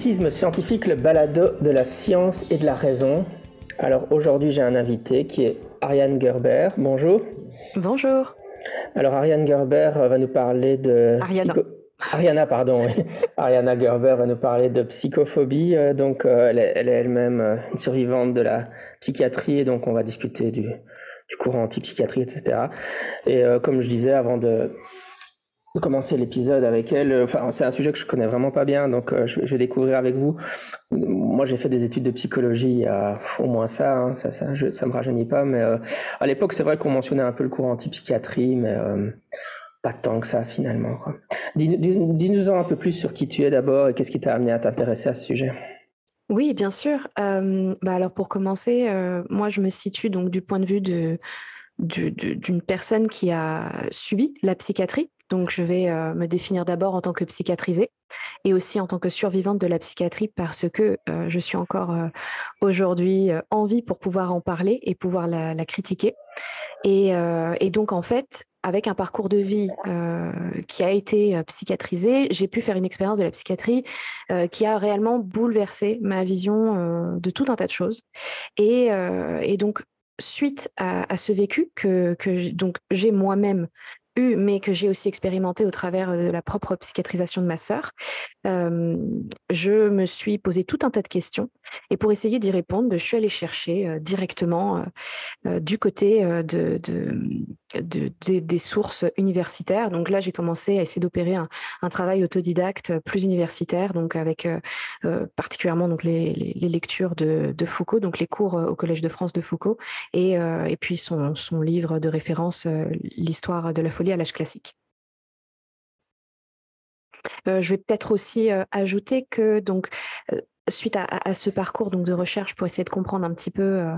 Scientifique, le balado de la science et de la raison. Alors aujourd'hui, j'ai un invité qui est Ariane Gerber. Bonjour. Bonjour. Alors Ariane Gerber va nous parler de Ariana. Ariana, pardon. Ariana Gerber va nous parler de psychophobie. Euh, donc, euh, elle est elle est elle-même euh, une survivante de la psychiatrie, et donc on va discuter du, du courant anti-psychiatrie, etc. Et euh, comme je disais avant de commencer l'épisode avec elle, euh, enfin, c'est un sujet que je connais vraiment pas bien, donc euh, je, vais- découvrir avec vous. Moi, j'ai fait des études de psychologie a au moins ça, hein, ça, ça, ça me rajeunit pas, mais euh, à l'époque, c'est vrai qu'on mentionnait un peu le courant anti-psychiatrie, mais euh, pas tant que ça finalement. quoi. Dis- dis- Dis-nous en un peu plus sur qui tu es d'abord et qu'est-ce qui t'a amené à t'intéresser à ce sujet. Oui, bien sûr. Euh, bah alors pour commencer, euh, moi je me situe donc du point de vue de, du- du- d'une personne qui a subi la psychiatrie. Donc je vais euh, me définir d'abord en tant que psychiatrisée et aussi en tant que survivante de la psychiatrie parce que euh, je suis encore euh, aujourd'hui en vie pour pouvoir en parler et pouvoir la, critiquer. Et, donc en fait, avec un parcours de vie qui a été psychiatrisé, j'ai pu faire une expérience de la psychiatrie qui a réellement bouleversé ma vision de tout un tas de choses. Et, donc, suite à, ce vécu que, que j'ai moi-même mais que j'ai aussi expérimenté au travers de la propre psychiatrisation de ma sœur, euh, je me suis posé tout un tas de questions. Et pour essayer d'y répondre, ben, je suis allée chercher euh, directement euh, euh, du côté euh, de- de- des- sources universitaires. Donc là, j'ai commencé à essayer d'opérer un, travail autodidacte plus universitaire, donc avec euh, euh, particulièrement donc les, lectures de, Foucault, donc les cours euh, au Collège de France de Foucault, et, euh, et puis son, livre de référence, euh, L'histoire de la folie à l'âge classique. Euh, je vais peut-être aussi euh, ajouter que donc euh, suite à, ce parcours donc de recherche pour essayer de comprendre un petit peu euh,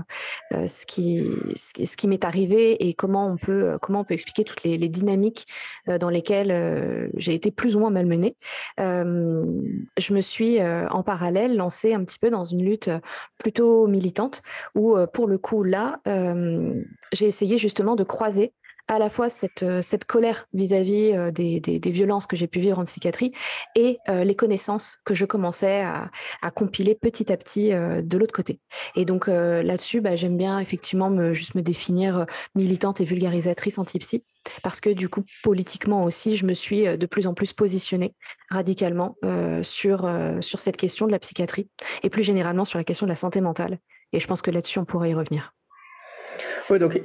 euh, ce qui ce qui, m'est arrivé et comment on peut euh, comment on peut expliquer toutes les, dynamiques dans lesquelles j'ai été plus ou moins malmenée. Je me suis en parallèle lancée un petit peu dans une lutte plutôt militante où pour le coup là j'ai essayé justement de croiser à la fois cette, euh, cette colère vis-à-vis euh, des, des- des violences que j'ai pu vivre en psychiatrie et euh, les connaissances que je commençais à, à compiler petit à petit euh, de l'autre côté. Et donc euh, là-dessus, bah, j'aime bien effectivement me, juste me définir euh, militante et vulgarisatrice anti-psy, parce que du coup, politiquement aussi, je me suis de plus en plus positionnée radicalement sur, sur cette question de la psychiatrie et plus généralement sur la question de la santé mentale. Et je pense que là-dessus, on pourrait y revenir. Oui, donc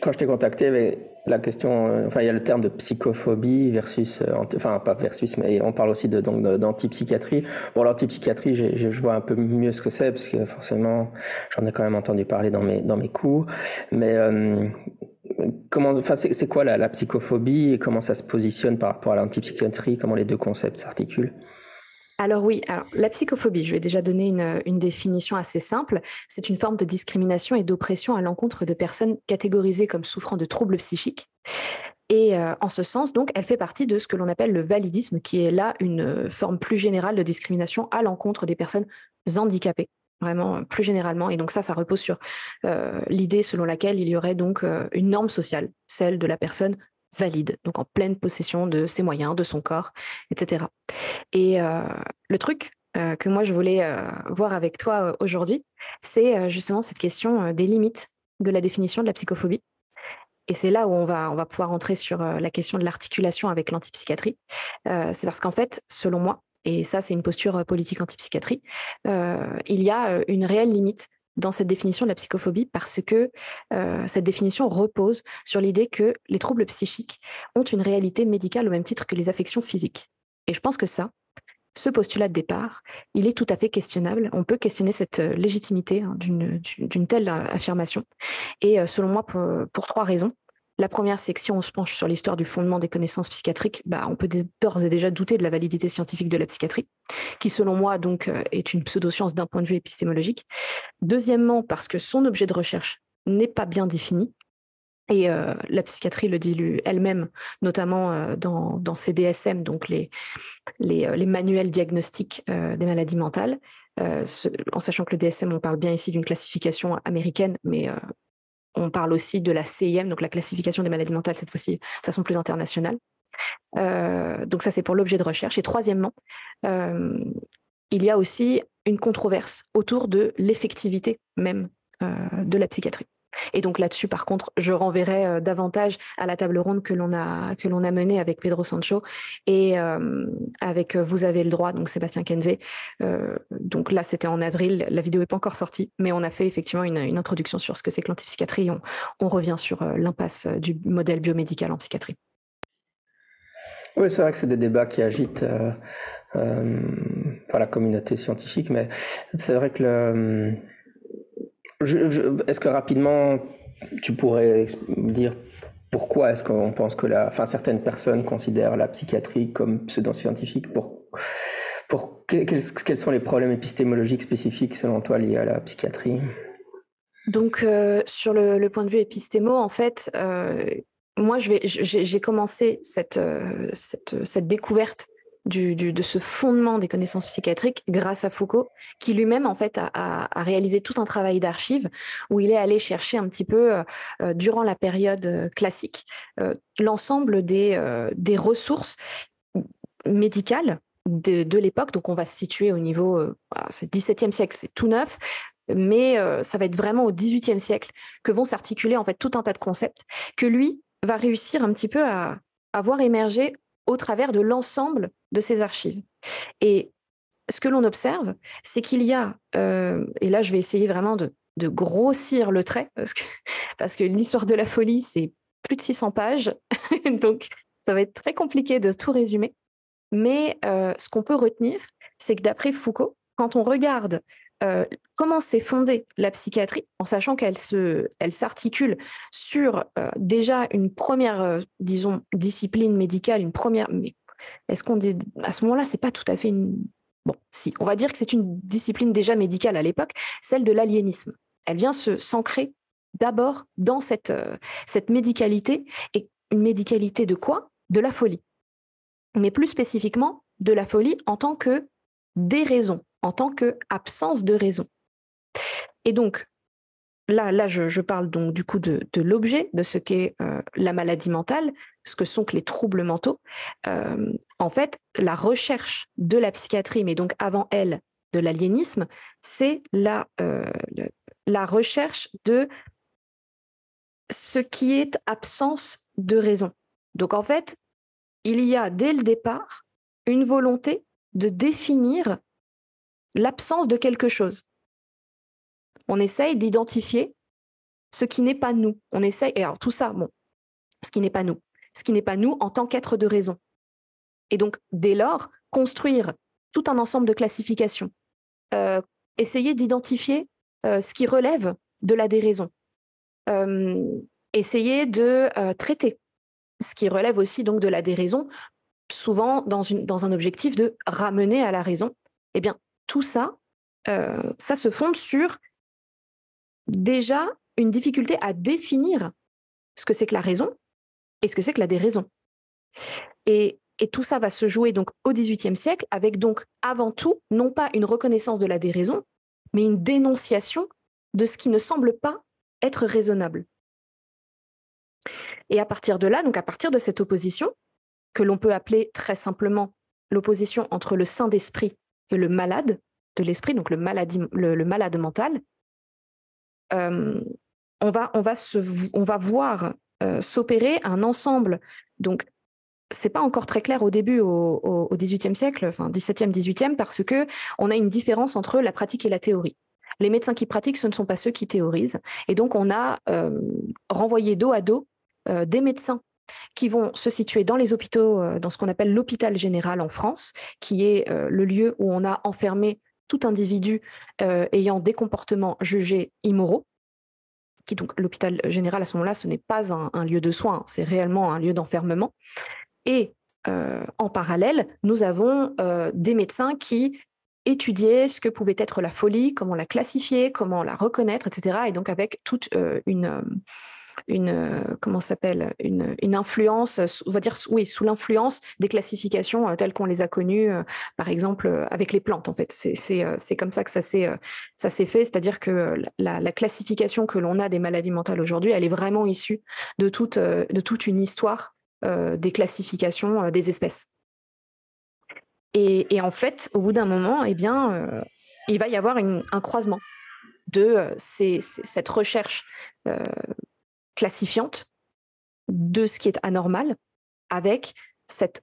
quand je t'ai contacté, la question, euh, enfin il y a le terme de psychophobie versus, euh, enfin pas versus, mais on parle aussi de donc d'antipsychiatrie. Bon, l'antipsychiatrie, je vois un peu mieux ce que c'est parce que forcément, j'en ai quand même entendu parler dans mes dans mes cours. Mais euh, comment, enfin c'est quoi la psychophobie et comment ça se positionne par rapport à l'antipsychiatrie? Comment les deux concepts s'articulent? Alors oui, alors la psychophobie, je vais déjà donner une, définition assez simple. C'est une forme de discrimination et d'oppression à l'encontre de personnes catégorisées comme souffrant de troubles psychiques. Et euh, en ce sens, donc, elle fait partie de ce que l'on appelle le validisme, qui est là une euh, forme plus générale de discrimination à l'encontre des personnes handicapées, vraiment euh, plus généralement. Et donc ça, ça repose sur l'idée selon laquelle il y aurait donc une norme sociale, celle de la personne valide, donc en pleine possession de ses moyens, de son corps, etc. Et euh, le truc euh, que moi je voulais euh, voir avec toi aujourd'hui, c'est justement cette question des limites de la définition de la psychophobie. Et c'est là où on va, on va pouvoir entrer sur la question de l'articulation avec l'antipsychiatrie. C'est parce qu'en fait, selon moi, et ça c'est une posture politique antipsychiatrie, il y a une réelle limite dans cette définition de la psychophobie parce que euh, cette définition repose sur l'idée que les troubles psychiques ont une réalité médicale au même titre que les affections physiques. Et je pense que ça, ce postulat de départ, il est tout à fait questionnable. On peut questionner cette légitimité hein, d'une telle affirmation. Et selon moi, pour trois raisons. La première, c'est que si on se penche sur l'histoire du fondement des connaissances psychiatriques, bah, on peut d'ores et déjà douter de la validité scientifique de la psychiatrie, qui selon moi donc euh, est une pseudoscience d'un point de vue épistémologique. Deuxièmement, parce que son objet de recherche n'est pas bien défini. Et euh, la psychiatrie le dit elle-même, notamment euh, dans, ses DSM, donc les manuels diagnostiques des maladies mentales, en sachant que le DSM, on parle bien ici d'une classification américaine, mais on parle aussi de la CIM, donc la classification des maladies mentales, cette fois-ci de façon plus internationale. Euh, donc ça, c'est pour l'objet de recherche. Et troisièmement, euh, il y a aussi une controverse autour de l'effectivité même euh, de la psychiatrie. Et donc là-dessus, par contre, je renverrai euh, davantage à la table ronde que l'on a a menée avec Pedro Sancho et euh, avec euh, Vous avez le droit, donc Sébastien Kenvé. donc là, c'était en avril. La vidéo n'est pas encore sortie, mais on a fait effectivement une, introduction sur ce que c'est que l'antipsychiatrie. On, on revient sur l'impasse du modèle biomédical en psychiatrie. Oui, c'est vrai que c'est des débats qui agitent la communauté scientifique, mais c'est vrai que le est-ce que rapidement, tu pourrais dire pourquoi est-ce qu'on pense que la, enfin, certaines personnes considèrent la psychiatrie comme pseudo-scientifique pour, pour quels, sont les problèmes épistémologiques spécifiques selon toi liés à la psychiatrie? Donc, euh, sur le, point de vue épistémo, en fait, euh, moi, j'ai commencé cette, euh, cette, cette découverte de ce fondement des connaissances psychiatriques grâce à Foucault, qui lui-même en fait a, réalisé tout un travail d'archives où il est allé chercher un petit peu euh, euh, durant la période euh, classique l'ensemble des, des ressources médicales de, l'époque. Donc on va se situer au niveau, ah, c'est 17e siècle, c'est tout neuf, mais ça va être vraiment au 18e siècle que vont s'articuler en fait tout un tas de concepts que lui va réussir un petit peu à, à voir émerger au travers de l'ensemble de ces archives. Et ce que l'on observe, c'est qu'il y a, euh, et là je vais essayer vraiment de, grossir le trait, parce que, parce que l'histoire de la folie, c'est plus de 600 pages, donc ça va être très compliqué de tout résumer. Mais euh, ce qu'on peut retenir, c'est que d'après Foucault, quand on regarde euh, comment s'est fondée la psychiatrie, en sachant qu'elle se, elle s'articule sur euh, déjà une première, euh, disons, discipline médicale, une première. Mais est-ce qu'on dit à ce moment-là, c'est pas tout à fait une. Bon, si, on va dire que c'est une discipline déjà médicale à l'époque, celle de l'aliénisme. Elle vient se s'ancrer d'abord dans cette, cette médicalité et une médicalité de quoi? De la folie. Mais plus spécifiquement, de la folie en tant que déraison, en tant qu'absence de raison. Et donc, là, là je, parle donc du coup de, l'objet, de ce qu'est euh, la maladie mentale, ce que sont que les troubles mentaux. Euh, en fait, la recherche de la psychiatrie, mais donc avant elle, de l'aliénisme, c'est la, euh, la recherche de ce qui est absence de raison. Donc en fait, il y a dès le départ une volonté de définir l'absence de quelque chose. On essaye d'identifier ce qui n'est pas nous. On essaye, et alors tout ça, bon, ce qui n'est pas nous, ce qui n'est pas nous en tant qu'être de raison. Et donc, dès lors, construire tout un ensemble de classifications, euh, essayer d'identifier euh, ce qui relève de la déraison, euh, essayer de traiter ce qui relève aussi donc de la déraison, souvent dans, un objectif de ramener à la raison, eh bien, tout ça, euh, ça se fonde sur déjà une difficulté à définir ce que c'est que la raison et ce que c'est que la déraison. Et, et tout ça va se jouer donc au XVIIIe siècle avec donc avant tout non pas une reconnaissance de la déraison, mais une dénonciation de ce qui ne semble pas être raisonnable. Et à partir de là, donc à partir de cette opposition, que l'on peut appeler très simplement l'opposition entre le saint d'esprit et le malade de l'esprit, donc le, malade mental, euh, on, va, on, va on va voir euh, s'opérer un ensemble. Donc, c'est pas encore très clair au début, au, XVIIIe siècle, enfin 17e, 18e, parce que on a une différence entre la pratique et la théorie. Les médecins qui pratiquent, ce ne sont pas ceux qui théorisent. Et donc, on a euh, renvoyé dos à dos des médecins qui vont se situer dans les hôpitaux, dans ce qu'on appelle l'hôpital général en France, qui est le lieu où on a enfermé tout individu ayant des comportements jugés immoraux. Qui donc l'hôpital général à ce moment-là, ce n'est pas un, lieu de soins, c'est réellement un lieu d'enfermement. Et en parallèle, nous avons des médecins qui étudier ce que pouvait être la folie, comment la classifier, comment la reconnaître, etc. Et donc avec toute euh, une euh, une euh, comment s'appelle une, influence on va dire oui sous l'influence des classifications telles qu'on les a connues par exemple avec les plantes en fait. C'est comme ça que ça s'est ça fait. C'est-à-dire que la, la, classification que l'on a des maladies mentales aujourd'hui elle est vraiment issue de toute de toute une histoire des classifications des espèces. Et, en fait, au bout d'un moment, eh bien, euh, il va y avoir un croisement de euh, cette recherche euh, classifiante de ce qui est anormal avec cette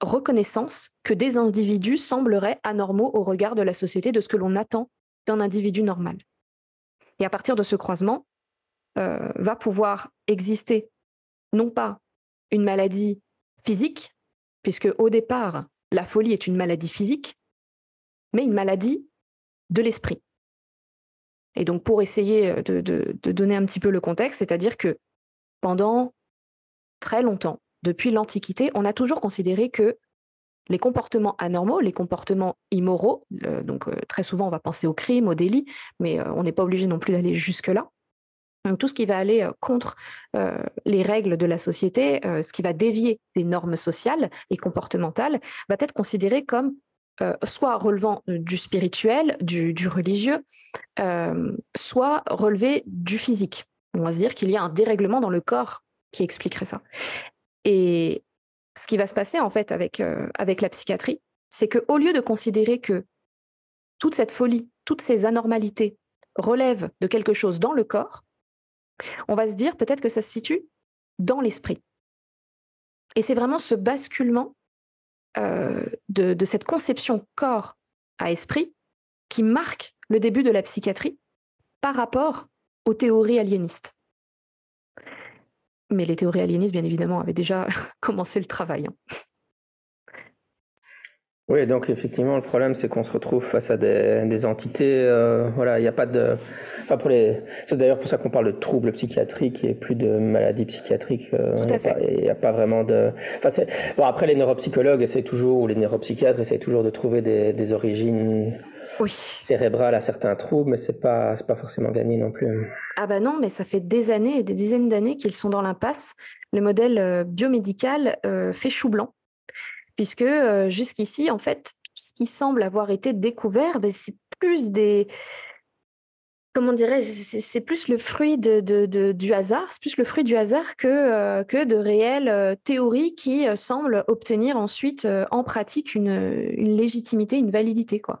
reconnaissance que des individus sembleraient anormaux au regard de la société, de ce que l'on attend d'un individu normal. Et à partir de ce croisement, va pouvoir exister non pas une maladie physique, puisque au départ, la folie est une maladie physique, mais une maladie de l'esprit. Et donc pour essayer euh, de, donner un petit peu le contexte, c'est-à-dire que pendant très longtemps, depuis l'Antiquité, on a toujours considéré que les comportements anormaux, les comportements immoraux, euh, donc euh, très souvent on va penser au crime, au délit, mais on n'est pas obligé non plus d'aller jusque-là, tout ce qui va aller contre les règles de la société, ce qui va dévier des normes sociales et comportementales, va être considéré comme soit relevant du spirituel, du, religieux, soit relevé du physique. On va se dire qu'il y a un dérèglement dans le corps qui expliquerait ça. Et ce qui va se passer en fait avec, avec la psychiatrie, c'est qu'au lieu de considérer que toute cette folie, toutes ces anormalités relèvent de quelque chose dans le corps, on va se dire peut-être que ça se situe dans l'esprit. Et c'est vraiment ce basculement euh, de, cette conception corps à esprit qui marque le début de la psychiatrie par rapport aux théories aliénistes. Mais les théories aliénistes, bien évidemment, avaient déjà commencé le travail. Hein. Oui, donc effectivement, le problème, c'est qu'on se retrouve face à des, entités. Euh, voilà, il n'y a pas de. Enfin, pour les. C'est d'ailleurs pour ça qu'on parle de troubles psychiatriques et plus de maladies psychiatriques. Euh, Tout à fait. Il n'y a pas vraiment de. Enfin, bon, après, les neuropsychologues essaient toujours, ou les neuropsychiatres essaient toujours de trouver des, origines oui. cérébrales à certains troubles, mais c'est pas pas forcément gagné non plus. Ah bah non, mais ça fait des années et des dizaines d'années qu'ils sont dans l'impasse. Le modèle euh, biomédical fait chou blanc puisque jusqu'ici, en fait, ce qui semble avoir été découvert, ben, c'est plus des, comment dirais-je, c'est plus le fruit du hasard, c'est plus le fruit du hasard que, euh, de réelles euh, théories qui euh, semblent obtenir ensuite en pratique une, légitimité, une validité. Quoi.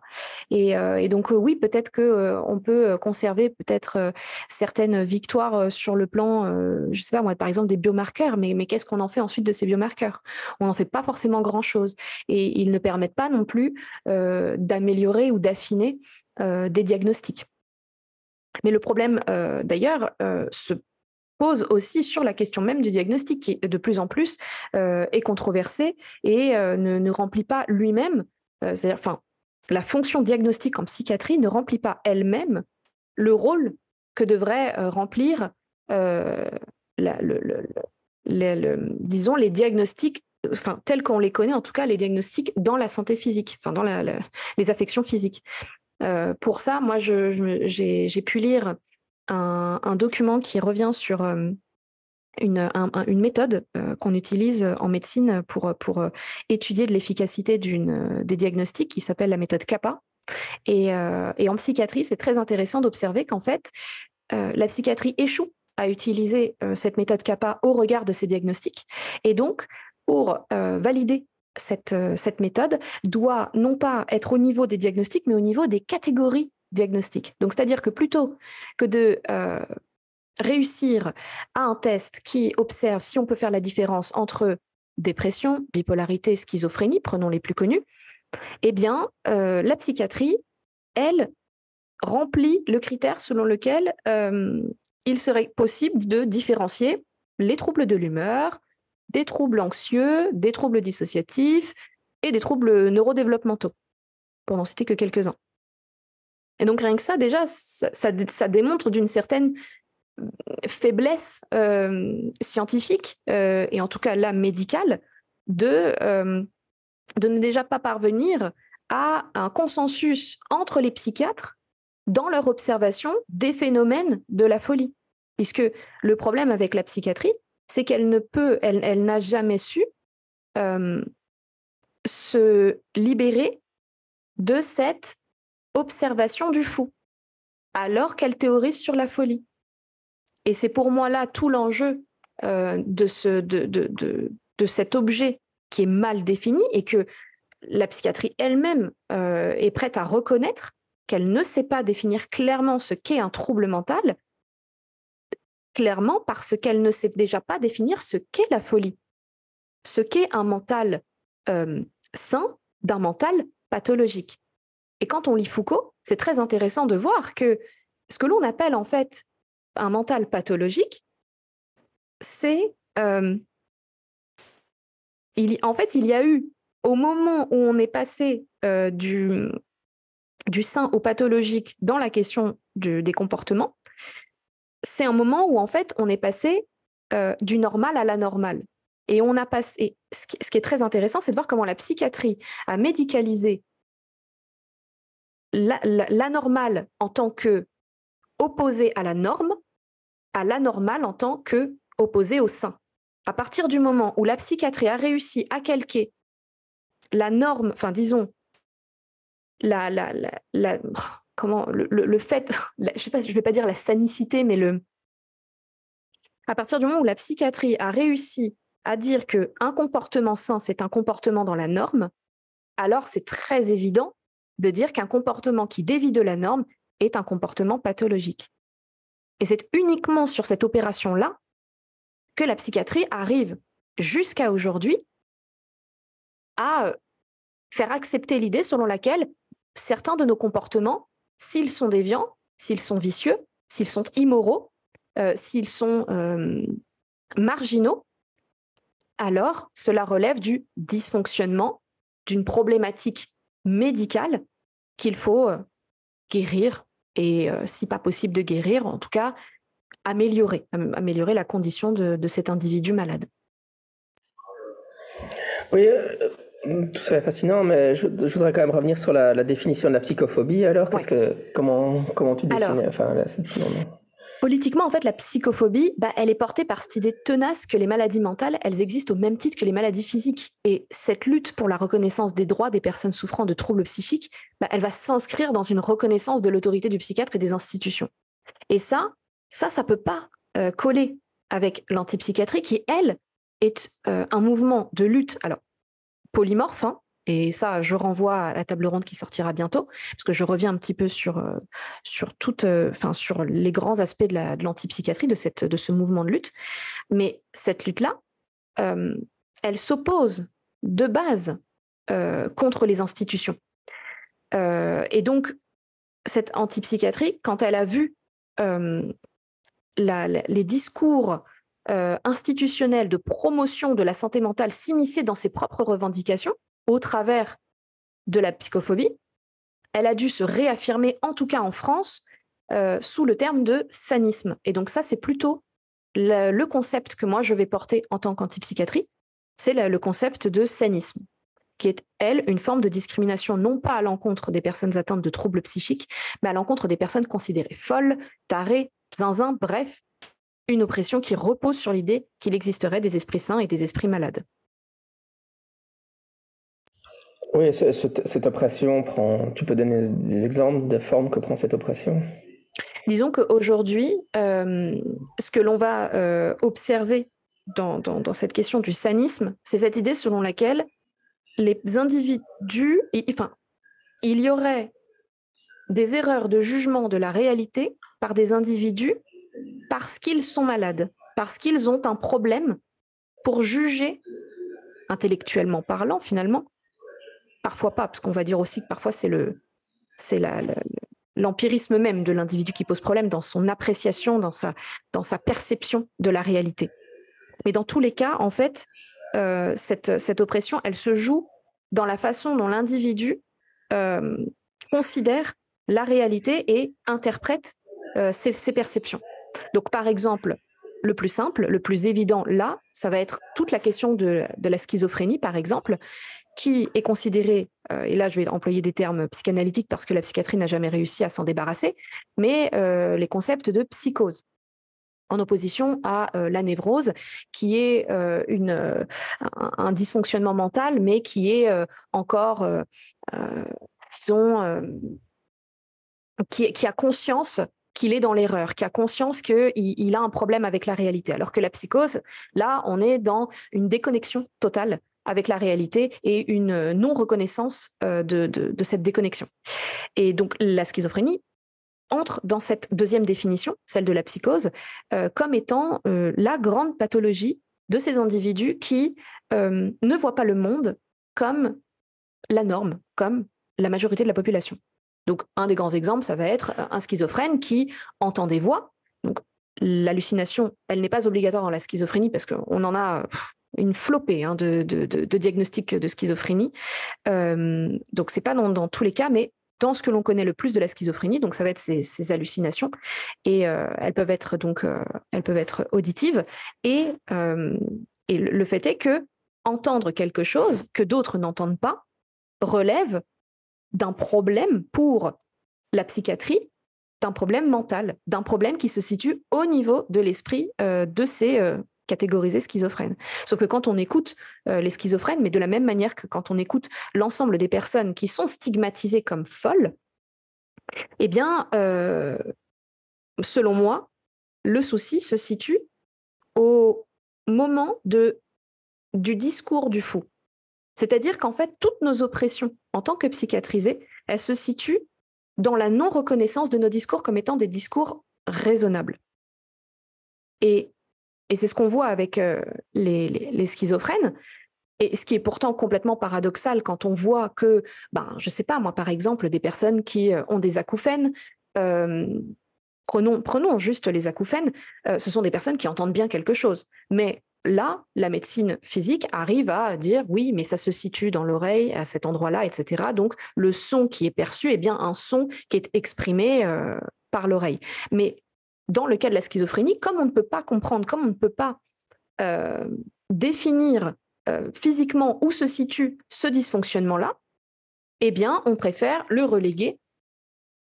Et, donc oui, peut-être que on peut conserver peut-être certaines victoires sur le plan, je sais pas moi, par exemple des biomarqueurs, mais, mais qu'est-ce qu'on en fait ensuite de ces biomarqueurs? On n'en fait pas forcément grand-chose. Et ils ne permettent pas non plus d'améliorer ou d'affiner des diagnostics. Mais le problème, euh, d'ailleurs, euh, se pose aussi sur la question même du diagnostic, qui de plus en plus euh, est controversé et ne, remplit pas lui-même, c'est-à-dire, enfin, la fonction diagnostique en psychiatrie ne remplit pas elle-même le rôle que devrait remplir, disons, les diagnostics enfin, tels qu'on les connaît, en tout cas les diagnostics dans la santé physique, enfin, dans les affections physiques. Euh, pour ça, moi, j'ai pu lire un, document qui revient sur euh, une, méthode euh, qu'on utilise en médecine pour, étudier de l'efficacité des diagnostics qui s'appelle la méthode CAPA. Et, en psychiatrie, c'est très intéressant d'observer qu'en fait, la psychiatrie échoue à utiliser cette méthode CAPA au regard de ces diagnostics. Et donc, pour valider euh, cette, méthode doit non pas être au niveau des diagnostics, mais au niveau des catégories diagnostiques. Donc, c'est-à-dire que plutôt que de euh, réussir à un test qui observe si on peut faire la différence entre dépression, bipolarité, schizophrénie, prenons les plus connus, eh bien, euh, la psychiatrie, elle, remplit le critère selon lequel il serait possible de différencier les troubles de l'humeur, des troubles anxieux, des troubles dissociatifs et des troubles neurodéveloppementaux, pour n'en citer que quelques-uns. Et donc rien que ça, déjà, ça, démontre d'une certaine euh, faiblesse euh, scientifique, euh, et en tout cas là médicale, de, de ne déjà pas parvenir à un consensus entre les psychiatres dans leur observation des phénomènes de la folie. Puisque le problème avec la psychiatrie, c'est qu'elle ne peut, elle, n'a jamais su euh, se libérer de cette observation du fou, alors qu'elle théorise sur la folie. Et c'est pour moi là tout l'enjeu euh, de, ce, de, de, de, cet objet qui est mal défini et que la psychiatrie elle-même euh, est prête à reconnaître qu'elle ne sait pas définir clairement ce qu'est un trouble mental, clairement parce qu'elle ne sait déjà pas définir ce qu'est la folie, ce qu'est un mental euh, sain d'un mental pathologique. Et quand on lit Foucault, c'est très intéressant de voir que ce que l'on appelle en fait un mental pathologique, c'est euh, en fait il y a eu au moment où on est passé euh, du, du sain au pathologique dans la question des comportements, c'est un moment où en fait on est passé euh, du normal à l'anormal. Et on a passé. Ce qui, est très intéressant, c'est de voir comment la psychiatrie a médicalisé l'anormal en tant que opposé à la norme, à l'anormal en tant que opposé au sain. À partir du moment où la psychiatrie a réussi à calquer la norme, enfin disons, la, la, comment le, fait, je ne vais pas dire la sanicité, mais le, à partir du moment où la psychiatrie a réussi à dire que un comportement sain, c'est un comportement dans la norme, alors c'est très évident de dire qu'un comportement qui dévie de la norme est un comportement pathologique. Et c'est uniquement sur cette opération-là que la psychiatrie arrive jusqu'à aujourd'hui à faire accepter l'idée selon laquelle certains de nos comportements, s'ils sont déviants, s'ils sont vicieux, s'ils sont immoraux, euh, s'ils sont euh, marginaux, alors cela relève du dysfonctionnement, d'une problématique médicale qu'il faut euh, guérir et, si pas possible de guérir, en tout cas améliorer, la condition de cet individu malade. Tout ça est fascinant, mais je, voudrais quand même revenir sur la, définition de la psychophobie. Alors, que, comment, comment tu définis enfin, Politiquement, en fait, la psychophobie, bah, elle est portée par cette idée tenace que les maladies mentales, elles existent au même titre que les maladies physiques. Et cette lutte pour la reconnaissance des droits des personnes souffrant de troubles psychiques, bah, elle va s'inscrire dans une reconnaissance de l'autorité du psychiatre et des institutions. Et ça, ça, ça peut pas euh, coller avec l'antipsychiatrie qui, elle, est euh, un mouvement de lutte. Alors, polymorphe. Hein, et ça, je renvoie à la table ronde qui sortira bientôt, parce que je reviens un petit peu sur, euh, sur, euh, enfin, sur les grands aspects de l'antipsychiatrie, de, cette, de ce mouvement de lutte. Mais cette lutte-là, euh, elle s'oppose de base contre les institutions. et donc, cette antipsychiatrie, quand elle a vu les discours euh, institutionnelle de promotion de la santé mentale s'immiscer dans ses propres revendications au travers de la psychophobie, elle a dû se réaffirmer, en tout cas en France, euh, sous le terme de sanisme. Et donc ça, c'est plutôt le, concept que moi je vais porter en tant qu'antipsychiatrie, c'est le, concept de sanisme, qui est, elle, une forme de discrimination non pas à l'encontre des personnes atteintes de troubles psychiques, mais à l'encontre des personnes considérées folles, tarées, zinzin, bref, une oppression qui repose sur l'idée qu'il existerait des esprits sains et des esprits malades. Oui, cette, oppression prend. Tu peux donner des exemples de formes que prend cette oppression? Disons qu'aujourd'hui, euh, ce que l'on va euh, observer dans, dans, cette question du sanisme, c'est cette idée selon laquelle les individus, enfin, il y aurait des erreurs de jugement de la réalité par des individus parce qu'ils sont malades, parce qu'ils ont un problème pour juger, intellectuellement parlant finalement, parfois pas, parce qu'on va dire aussi que parfois c'est le l'empirisme même de l'individu qui pose problème dans son appréciation, dans sa, dans sa perception de la réalité. Mais dans tous les cas, en fait, cette, cette, oppression, elle se joue dans la façon dont l'individu considère la réalité et interprète ses, ses perceptions. Donc, par exemple, le plus simple, le plus évident là, ça va être toute la question de, la schizophrénie, par exemple, qui est considérée, euh, et là je vais employer des termes psychanalytiques parce que la psychiatrie n'a jamais réussi à s'en débarrasser, mais euh, les concepts de psychose en opposition à euh, la névrose, qui est une, un, dysfonctionnement mental, mais qui est encore, disons, qui, qui, a conscience qu'il est dans l'erreur, qui a conscience qu'il il a un problème avec la réalité. Alors que la psychose, là, on est dans une déconnexion totale avec la réalité et une non-reconnaissance euh, de, cette déconnexion. Et donc la schizophrénie entre dans cette deuxième définition, celle de la psychose, euh, comme étant euh, la grande pathologie de ces individus qui ne voient pas le monde comme la norme, comme la majorité de la population. Donc, un des grands exemples, ça va être un schizophrène qui entend des voix. Donc, l'hallucination, elle n'est pas obligatoire dans la schizophrénie parce qu'on en a une flopée hein, de, diagnostics de schizophrénie. Euh, donc, c'est pas dans, tous les cas, mais dans ce que l'on connaît le plus de la schizophrénie, donc ça va être ces, hallucinations, et euh, elles peuvent être donc euh, elles peuvent être auditives, et, et le fait est que entendre quelque chose que d'autres n'entendent pas relève d'un problème pour la psychiatrie, d'un problème mental, d'un problème qui se situe au niveau de l'esprit euh, de ces euh, catégorisés schizophrènes. Sauf que quand on écoute euh, les schizophrènes, mais de la même manière que quand on écoute l'ensemble des personnes qui sont stigmatisées comme folles, eh bien, selon moi, le souci se situe au moment de, du discours du fou. C'est-à-dire qu'en fait, toutes nos oppressions en tant que psychiatrisés, elles se situent dans la non-reconnaissance de nos discours comme étant des discours raisonnables. Et, c'est ce qu'on voit avec euh, les, schizophrènes. Et ce qui est pourtant complètement paradoxal quand on voit que, ben, je ne sais pas, moi par exemple, des personnes qui euh, ont des acouphènes, euh, prenons, prenons juste les acouphènes, ce sont des personnes qui entendent bien quelque chose. Mais là, la médecine physique arrive à dire oui, mais ça se situe dans l'oreille, à cet endroit-là, etc. Donc, le son qui est perçu est bien un son qui est exprimé euh, par l'oreille. Mais dans le cas de la schizophrénie, comme on ne peut pas comprendre, comme on ne peut pas euh, définir euh, physiquement où se situe ce dysfonctionnement-là, eh bien, on préfère le reléguer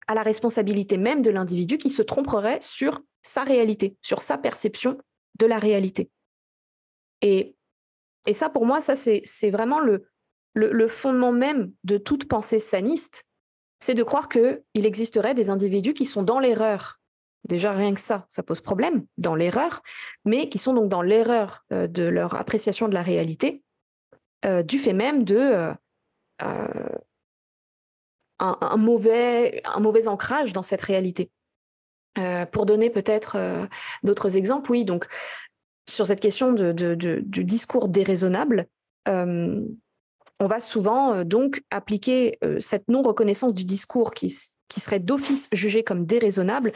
à la responsabilité même de l'individu qui se tromperait sur sa réalité, sur sa perception de la réalité. Et, ça, pour moi, ça, c'est vraiment le, fondement même de toute pensée saniste, c'est de croire qu'il existerait des individus qui sont dans l'erreur. Déjà, rien que ça, ça pose problème, dans l'erreur, mais qui sont donc dans l'erreur euh, de leur appréciation de la réalité, euh, du fait même de euh, mauvais ancrage dans cette réalité. pour donner peut-être d'autres exemples, oui, donc sur cette question de, du discours déraisonnable, euh, on va souvent euh, donc appliquer euh, cette non-reconnaissance du discours qui, serait d'office jugé comme déraisonnable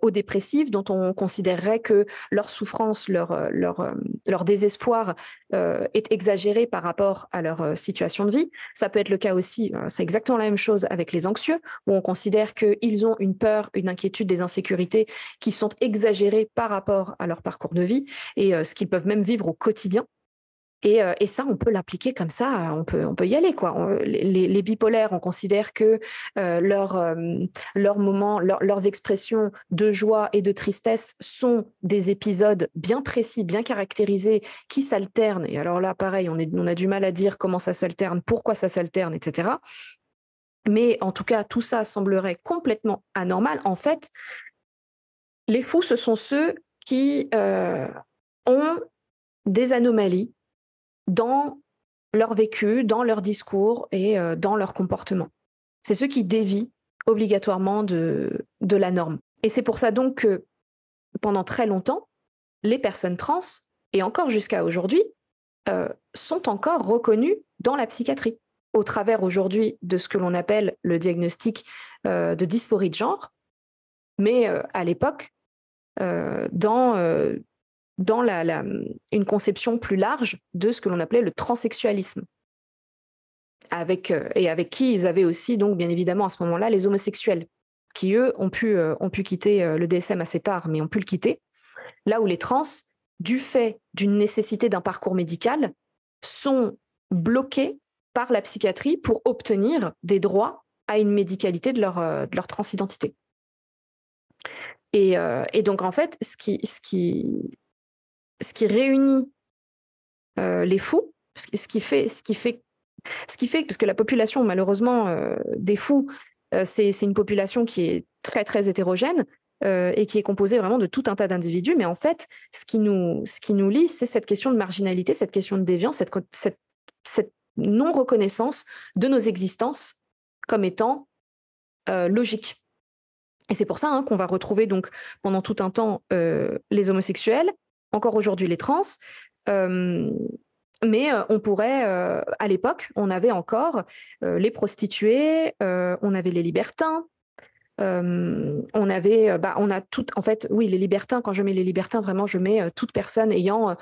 aux dépressifs, dont on considérerait que leur souffrance, leur, leur, leur désespoir est exagéré par rapport à leur situation de vie. Ça peut être le cas aussi, c'est exactement la même chose avec les anxieux, où on considère qu'ils ont une peur, une inquiétude, des insécurités qui sont exagérées par rapport à leur parcours de vie et ce qu'ils peuvent même vivre au quotidien. Euh, et, ça, on peut l'appliquer comme ça, on peut, on peut y aller. Quoi. les, bipolaires, on considère que euh, leurs leur euh, moments, leurs expressions de joie et de tristesse sont des épisodes bien précis, bien caractérisés, qui s'alternent. Et alors là, pareil, on, a du mal à dire comment ça s'alterne, pourquoi ça s'alterne, etc. Mais en tout cas, tout ça semblerait complètement anormal. En fait, les fous, ce sont ceux qui ont des anomalies dans leur vécu, dans leur discours et euh, dans leur comportement. C'est ceux qui dévient obligatoirement de, de la norme. Et c'est pour ça donc que pendant très longtemps, les personnes trans, et encore jusqu'à aujourd'hui, euh, sont encore reconnues dans la psychiatrie, au travers aujourd'hui de ce que l'on appelle le diagnostic euh, de dysphorie de genre, mais à l'époque, dans dans la, une conception plus large de ce que l'on appelait le transsexualisme. Avec, euh, et avec qui ils avaient aussi, donc, bien évidemment, à ce moment-là, les homosexuels, qui, eux, ont pu, euh, ont pu quitter euh, le DSM assez tard, mais ont pu le quitter. Là où les trans, du fait d'une nécessité d'un parcours médical, sont bloqués par la psychiatrie pour obtenir des droits à une médicalité de leur, de leur transidentité. Et, et, donc, en fait, ce qui, ce qui, ce qui réunit euh, les fous, ce qui fait, ce qui fait, ce qui fait, parce que la population malheureusement euh, des fous, euh, c'est une population qui est très très hétérogène et qui est composée vraiment de tout un tas d'individus. Mais en fait, ce qui nous, ce qui nous lie, c'est cette question de marginalité, cette question de déviance, cette, non reconnaissance de nos existences comme étant logiques. Et c'est pour ça hein, qu'on va retrouver donc pendant tout un temps les homosexuels, encore aujourd'hui les trans. Euh, mais euh, on pourrait, euh, à l'époque, on avait encore les prostituées, on avait les libertins, on avait, bah, on a tout, en fait, oui, les libertins. Quand je mets les libertins, vraiment, je mets toute personne ayant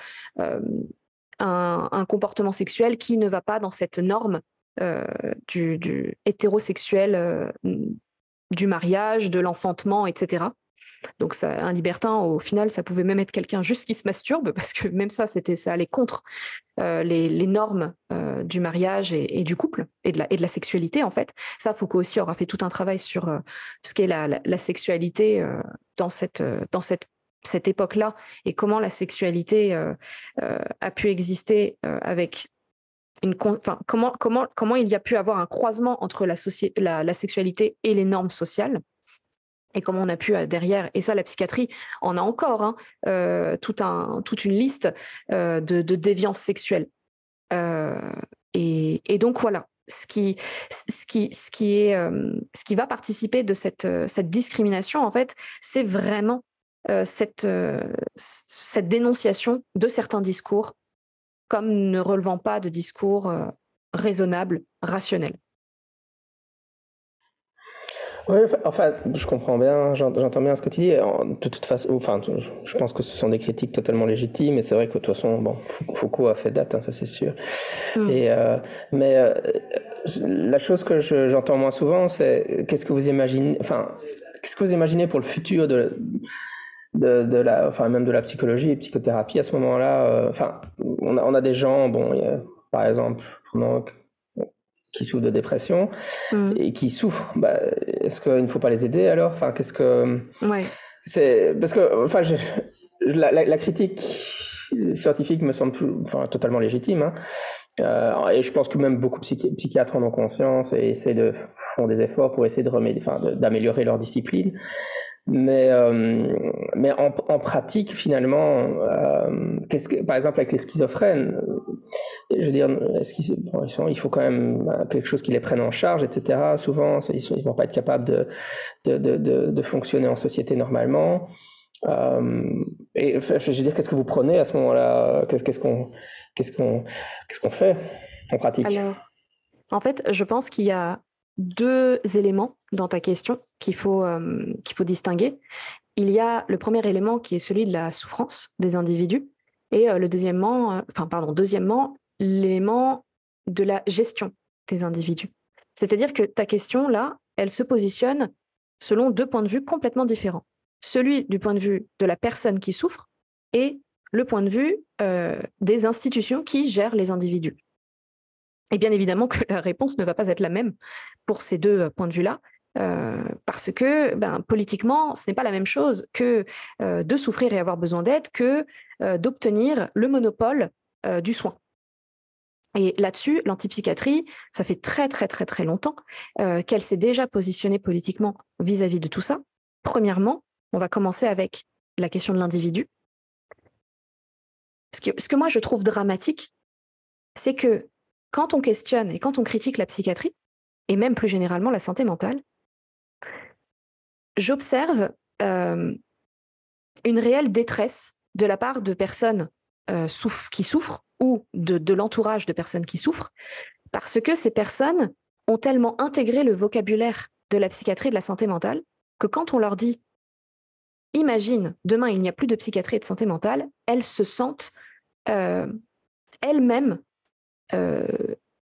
un, comportement sexuel qui ne va pas dans cette norme du, du, hétérosexuel, du mariage, de l'enfantement, etc. Donc un libertin, au final, ça pouvait même être quelqu'un juste qui se masturbe, parce que même ça, c'était ça allait contre euh, les, normes euh, du mariage et, du couple et de, la, sexualité en fait. Ça, Foucault aussi aura fait tout un travail sur euh, ce qu'est la, sexualité dans cette époque-là et comment la sexualité a pu exister avec une, enfin, comment, comment, comment il y a pu avoir un croisement entre la sexualité et les normes sociales et comment on a pu euh, derrière, et ça la psychiatrie en a encore, hein, euh, toute une liste euh, de, de déviances sexuelles. et, donc voilà, ce qui, ce qui, ce qui, est, ce qui va participer de cette, discrimination, en fait, c'est vraiment cette, cette dénonciation de certains discours comme ne relevant pas de discours raisonnables, rationnels. Oui, enfin, je comprends bien, j'entends bien ce que tu dis. De toute façon, enfin, je pense que ce sont des critiques totalement légitimes, et c'est vrai que de toute façon, bon, Foucault a fait date, hein, ça c'est sûr. Mm. Et, euh, mais euh, la chose que j'entends moins souvent, c'est qu'est-ce que vous imaginez, enfin, qu'est-ce que vous imaginez pour le futur de, de, de, la, enfin, même de la psychologie et psychothérapie à ce moment-là. Euh, enfin, on a, on a des gens, bon, par exemple, qui souffrent de dépression mm. et qui souffrent. Bah, est-ce qu'il ne faut pas les aider alors? Enfin, qu'est-ce que ouais. c'est parce que enfin la, critique scientifique me semble enfin, totalement légitime. Hein. Euh, et je pense que même beaucoup de psychiatres en ont conscience et essaient de font des efforts pour essayer de remédier, enfin, d'améliorer leur discipline. Mais, euh, mais en, pratique, finalement, euh, qu'est-ce que, par exemple, avec les schizophrènes, euh, je veux dire, il faut quand même quelque chose qui les prenne en charge, etc. Souvent, ils ne vont pas être capables de, de, fonctionner en société normalement. Et je veux dire, qu'est-ce que vous prenez à ce moment-là Qu'est-ce, qu'on, qu'est-ce qu'on, qu'est-ce fait en pratique? En fait, je pense qu'il y a deux éléments dans ta question qu'il faut, euh, qu'il faut distinguer. Il y a le premier élément qui est celui de la souffrance des individus et euh, le deuxièmement, euh, enfin pardon, deuxièmement, l'élément de la gestion des individus. C'est-à-dire que ta question là, elle se positionne selon deux points de vue complètement différents. Celui du point de vue de la personne qui souffre et le point de vue des institutions qui gèrent les individus. Et bien évidemment que la réponse ne va pas être la même pour ces deux euh, points de vue-là, euh, parce que ben, politiquement, ce n'est pas la même chose que euh, de souffrir et avoir besoin d'aide que d'obtenir le monopole du soin. Et là-dessus, l'antipsychiatrie, ça fait très très très très longtemps qu'elle s'est déjà positionnée politiquement vis-à-vis de tout ça. Premièrement, on va commencer avec la question de l'individu. Ce que, ce que moi je trouve dramatique, c'est que quand on questionne et quand on critique la psychiatrie, et même plus généralement la santé mentale, j'observe euh, une réelle détresse de la part de personnes euh, qui souffrent ou de, l'entourage de personnes qui souffrent, parce que ces personnes ont tellement intégré le vocabulaire de la psychiatrie et de la santé mentale que quand on leur dit imagine, demain, il n'y a plus de psychiatrie et de santé mentale, elles se sentent euh, elles-mêmes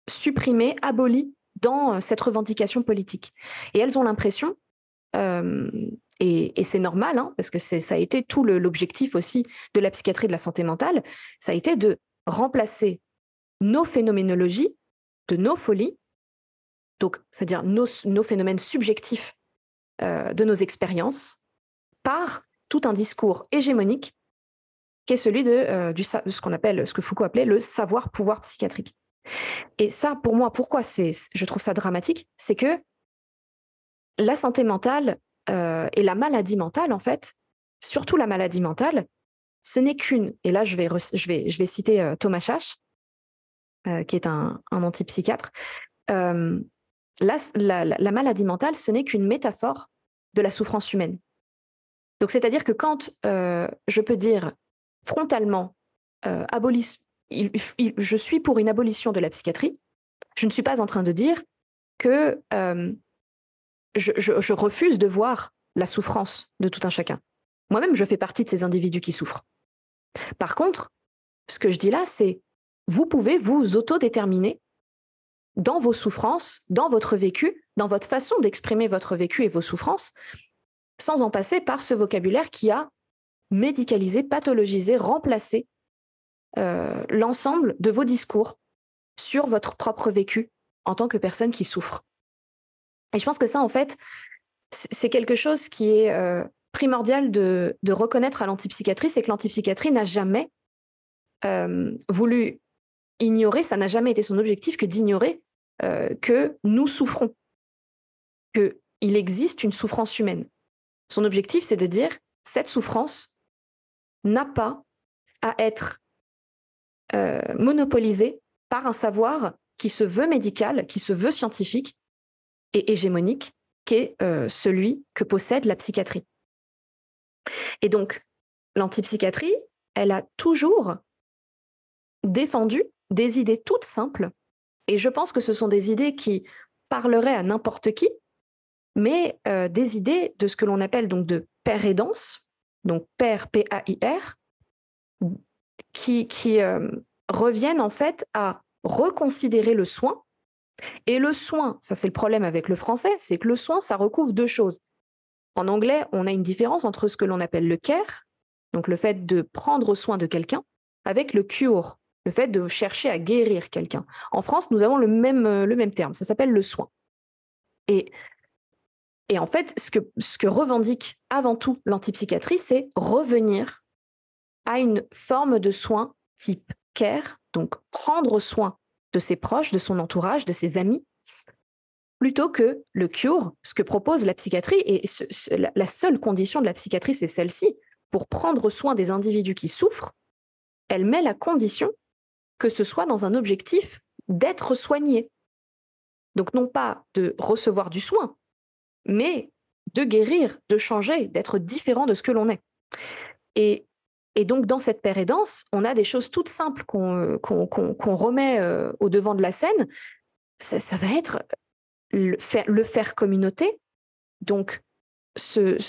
supprimées, abolies dans cette revendication politique. Et elles ont l'impression, et, c'est normal, hein, parce que ça a été tout l'objectif aussi de la psychiatrie de la santé mentale, ça a été de remplacer nos phénoménologies, de nos folies, donc c'est-à-dire nos, phénomènes subjectifs euh, de nos expériences, par tout un discours hégémonique qui est celui de, euh, du, ce qu'on appelle, ce que Foucault appelait le savoir-pouvoir psychiatrique. Et ça, pour moi, pourquoi c'est, je trouve ça dramatique, c'est que la santé mentale euh, et la maladie mentale, en fait, surtout la maladie mentale, ce n'est qu'une, et là je vais, je vais, je vais citer Thomas Chache, qui est un, un antipsychiatre, la, maladie mentale, ce n'est qu'une métaphore de la souffrance humaine. Donc, c'est-à-dire que quand euh, je peux dire frontalement, euh, je suis pour une abolition de la psychiatrie, je ne suis pas en train de dire que euh, je, refuse de voir la souffrance de tout un chacun. Moi-même, je fais partie de ces individus qui souffrent. Par contre, ce que je dis là, c'est vous pouvez vous autodéterminer dans vos souffrances, dans votre vécu, dans votre façon d'exprimer votre vécu et vos souffrances, sans en passer par ce vocabulaire qui a médicalisé, pathologisé, remplacé euh, l'ensemble de vos discours sur votre propre vécu en tant que personne qui souffre. Et je pense que ça, en fait, c'est quelque chose qui est euh, primordial de, reconnaître à l'antipsychiatrie, c'est que l'antipsychiatrie n'a jamais euh, voulu ignorer, ça n'a jamais été son objectif que d'ignorer que nous souffrons, qu'il existe une souffrance humaine. Son objectif, c'est de dire, cette souffrance n'a pas à être euh, monopolisée par un savoir qui se veut médical, qui se veut scientifique et hégémonique, qui est euh, celui que possède la psychiatrie. Et donc, l'antipsychiatrie, elle a toujours défendu des idées toutes simples. Et je pense que ce sont des idées qui parleraient à n'importe qui, mais euh, des idées de ce que l'on appelle donc de père-aidance, donc père P-A-I-R, qui, qui euh, reviennent en fait à reconsidérer le soin. Et le soin, ça c'est le problème avec le français, c'est que le soin, ça recouvre deux choses. En anglais, on a une différence entre ce que l'on appelle le care, donc le fait de prendre soin de quelqu'un, avec le cure, le fait de chercher à guérir quelqu'un. En France, nous avons le même, euh, le même terme, ça s'appelle le soin. Et, et en fait, ce que, revendique avant tout l'antipsychiatrie, c'est revenir à une forme de soin type care, donc prendre soin de ses proches, de son entourage, de ses amis, plutôt que le cure, ce que propose la psychiatrie. Et la seule condition de la psychiatrie, c'est celle-ci. Pour prendre soin des individus qui souffrent, elle met la condition que ce soit dans un objectif d'être soigné. Donc non pas de recevoir du soin, mais de guérir, de changer, d'être différent de ce que l'on est. Et, donc dans cette pérédance, on a des choses toutes simples qu'on remet euh, au devant de la scène. Ça, va être le faire, communauté, donc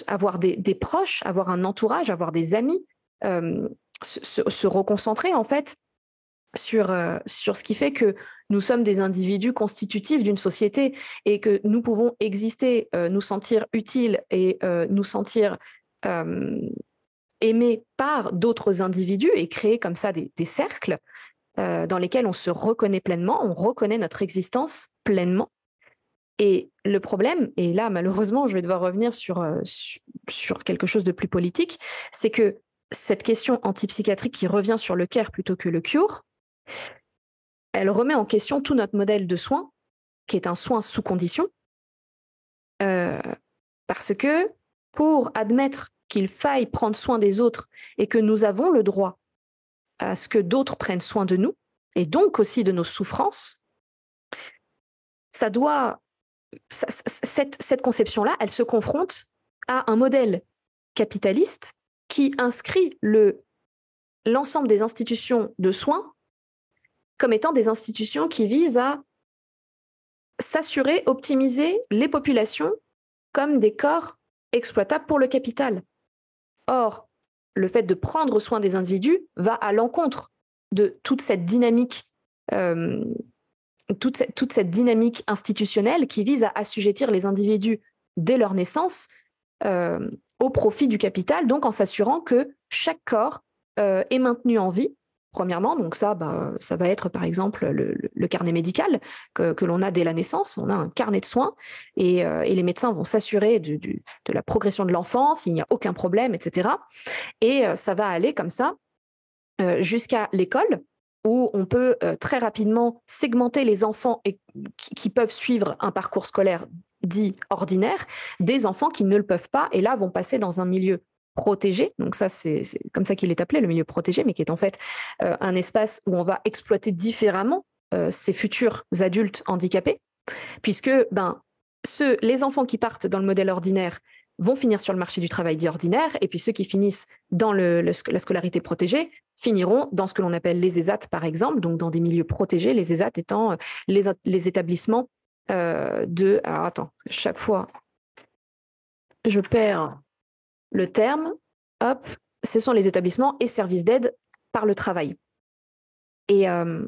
avoir des, proches, avoir un entourage, avoir des amis, euh, se, reconcentrer en fait sur, euh, sur ce qui fait que nous sommes des individus constitutifs d'une société et que nous pouvons exister, euh, nous sentir utiles et euh, nous sentir aimés par d'autres individus et créer comme ça des, cercles dans lesquels on se reconnaît pleinement, on reconnaît notre existence pleinement. Et le problème, et là malheureusement je vais devoir revenir sur, sur quelque chose de plus politique, c'est que cette question antipsychiatrique qui revient sur le care plutôt que le cure, elle remet en question tout notre modèle de soins, qui est un soin sous condition, euh, parce que pour admettre qu'il faille prendre soin des autres et que nous avons le droit à ce que d'autres prennent soin de nous, et donc aussi de nos souffrances, ça doit, cette, conception-là, elle se confronte à un modèle capitaliste qui inscrit le, l'ensemble des institutions de soins comme étant des institutions qui visent à s'assurer, optimiser les populations comme des corps exploitables pour le capital. Or, le fait de prendre soin des individus va à l'encontre de toute cette dynamique, euh, institutionnelle qui vise à assujettir les individus dès leur naissance euh, au profit du capital, donc en s'assurant que chaque corps euh, est maintenu en vie premièrement. Donc ça, bah, ça va être par exemple le, carnet médical que, l'on a dès la naissance. On a un carnet de soins et, euh, les médecins vont s'assurer de la progression de l'enfant, s'il n'y a aucun problème, etc. Et euh, ça va aller comme ça euh, jusqu'à l'école où on peut très rapidement segmenter les enfants qui, peuvent suivre un parcours scolaire dit ordinaire, des enfants qui ne le peuvent pas et là vont passer dans un milieu protégé. Donc ça, c'est comme ça qu'il est appelé, le milieu protégé, mais qui est en fait euh, un espace où on va exploiter différemment euh, ces futurs adultes handicapés, puisque ben, ceux, les enfants qui partent dans le modèle ordinaire vont finir sur le marché du travail dit ordinaire, et puis ceux qui finissent dans le, la scolarité protégée finiront dans ce que l'on appelle les ESAT, par exemple, donc dans des milieux protégés, les ESAT étant euh, les, les établissements de... Alors attends, chaque fois, je perds le terme, hop, ce sont les établissements et services d'aide par le travail. Et, euh,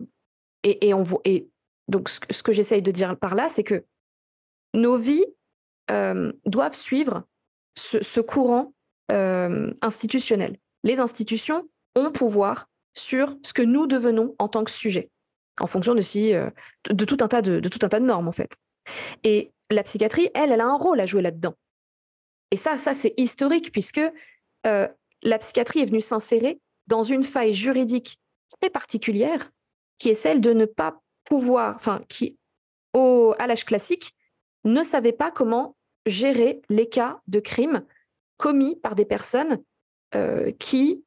et, on, et donc, ce, que j'essaye de dire par là, c'est que nos vies euh, doivent suivre ce, courant euh, institutionnel. Les institutions ont pouvoir sur ce que nous devenons en tant que sujet, en fonction de, si, de, tout un tas de, de tout un tas de normes, en fait. Et la psychiatrie, elle, elle a un rôle à jouer là-dedans. Et ça, ça c'est historique puisque euh, la psychiatrie est venue s'insérer dans une faille juridique très particulière, qui est celle de ne pas pouvoir, enfin, qui, au, à l'âge classique, ne savait pas comment gérer les cas de crimes commis par des personnes euh, qui,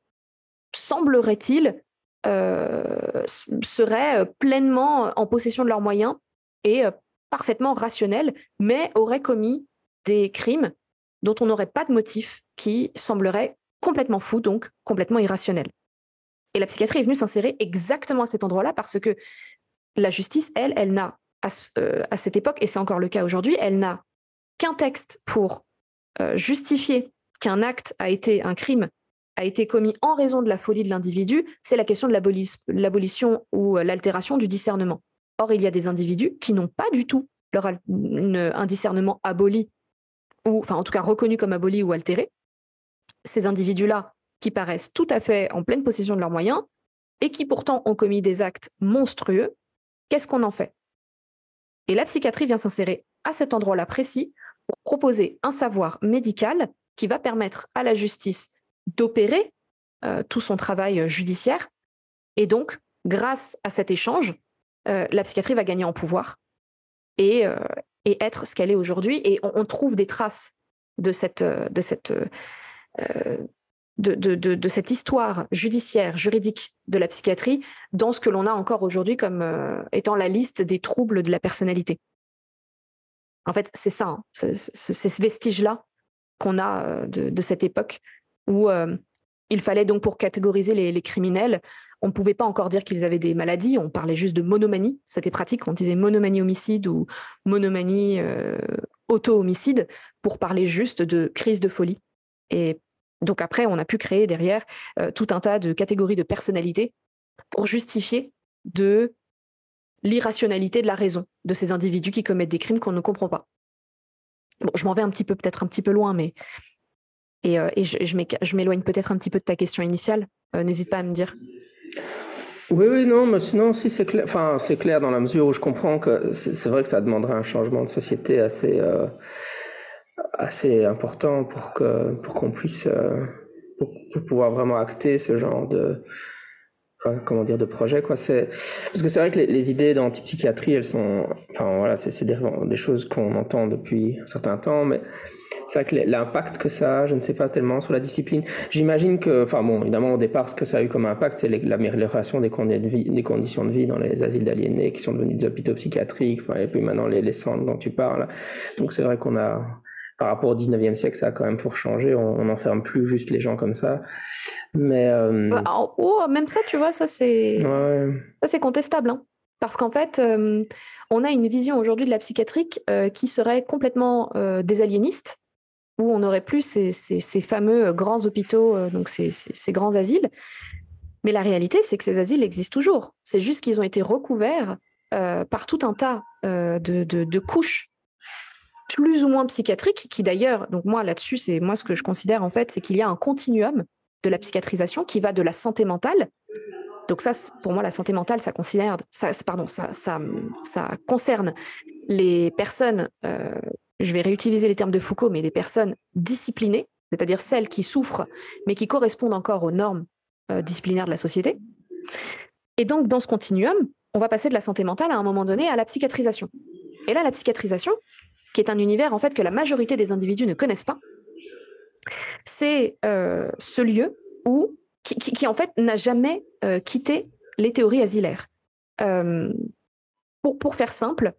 semblerait-il, euh, seraient pleinement en possession de leurs moyens et parfaitement rationnels, mais auraient commis des crimes dont on n'aurait pas de motif, qui semblerait complètement fou, donc complètement irrationnel. Et la psychiatrie est venue s'insérer exactement à cet endroit-là parce que la justice, elle, elle n'a, à, euh, cette époque, et c'est encore le cas aujourd'hui, elle n'a qu'un texte pour euh, justifier qu'un acte a été, un crime a été commis en raison de la folie de l'individu, c'est la question de l'abolition ou euh, l'altération du discernement. Or, il y a des individus qui n'ont pas du tout un discernement aboli ou enfin en tout cas reconnus comme abolis ou altérés, ces individus-là qui paraissent tout à fait en pleine possession de leurs moyens et qui pourtant ont commis des actes monstrueux, qu'est-ce qu'on en fait? Et la psychiatrie vient s'insérer à cet endroit-là précis pour proposer un savoir médical qui va permettre à la justice d'opérer euh, tout son travail judiciaire. Et donc, grâce à cet échange, euh, la psychiatrie va gagner en pouvoir et, euh, et être ce qu'elle est aujourd'hui. Et on, trouve des traces de cette, de cette, euh, de, de, de, cette histoire judiciaire, juridique de la psychiatrie dans ce que l'on a encore aujourd'hui comme euh, étant la liste des troubles de la personnalité. En fait, c'est ça, hein. c'est ce vestige-là qu'on a euh, de, cette époque où il fallait donc pour catégoriser les criminels, on ne pouvait pas encore dire qu'ils avaient des maladies, on parlait juste de monomanie. C'était pratique, on disait monomanie homicide ou monomanie euh, auto-homicide pour parler juste de crise de folie. Et donc après, on a pu créer derrière euh, tout un tas de catégories de personnalités pour justifier de l'irrationalité de la raison de ces individus qui commettent des crimes qu'on ne comprend pas. Bon, je m'en vais un petit peu, peut-être un petit peu loin, mais et, euh, je m'éloigne peut-être un petit peu de ta question initiale. N'hésite pas à me dire. Oui, oui, non, mais sinon, si c'est clair, enfin, c'est clair dans la mesure où je comprends que c'est vrai que ça demanderait un changement de société assez, euh, assez important pour que, pour qu'on puisse, euh, pour, pouvoir vraiment acter ce genre de, comment dire, de projet, quoi. Parce que c'est vrai que les, les idées d'antipsychiatrie, elles sont, enfin, voilà, c'est des, des choses qu'on entend depuis un certain temps, mais c'est vrai que l'impact que ça a, je ne sais pas tellement sur la discipline. J'imagine que, enfin bon, évidemment au départ, ce que ça a eu comme impact, c'est l'amélioration des, des, conditions de vie dans les asiles d'aliénés qui sont devenus des hôpitaux psychiatriques, et puis maintenant les, les centres dont tu parles. Donc c'est vrai qu'on a, par rapport au 19e siècle, ça a quand même pour changer. On n'enferme plus juste les gens comme ça. Mais. Euh, bah, oh, même ça, tu vois, ça c'est. Ça c'est contestable. Hein. Parce qu'en fait, euh, on a une vision aujourd'hui de la psychiatrie euh, qui serait complètement désaliéniste où on n'aurait plus ces, fameux grands hôpitaux, donc ces, grands asiles. Mais la réalité, c'est que ces asiles existent toujours. C'est juste qu'ils ont été recouverts par tout un tas de, couches plus ou moins psychiatriques, qui d'ailleurs, donc moi là-dessus, c'est moi ce que je considère en fait, c'est qu'il y a un continuum de la psychiatrisation qui va de la santé mentale. Donc ça, pour moi, la santé mentale, ça considère, ça, pardon, ça, ça, ça concerne les personnes, euh, je vais réutiliser les termes de Foucault, mais les personnes disciplinées, c'est-à-dire celles qui souffrent, mais qui correspondent encore aux normes euh, disciplinaires de la société. Et donc, dans ce continuum, on va passer de la santé mentale à un moment donné à la psychiatrisation. Et là, la psychiatrisation, qui est un univers en fait que la majorité des individus ne connaissent pas, c'est euh, ce lieu où qui, en fait n'a jamais quitté les théories asilaires. pour, pour faire simple,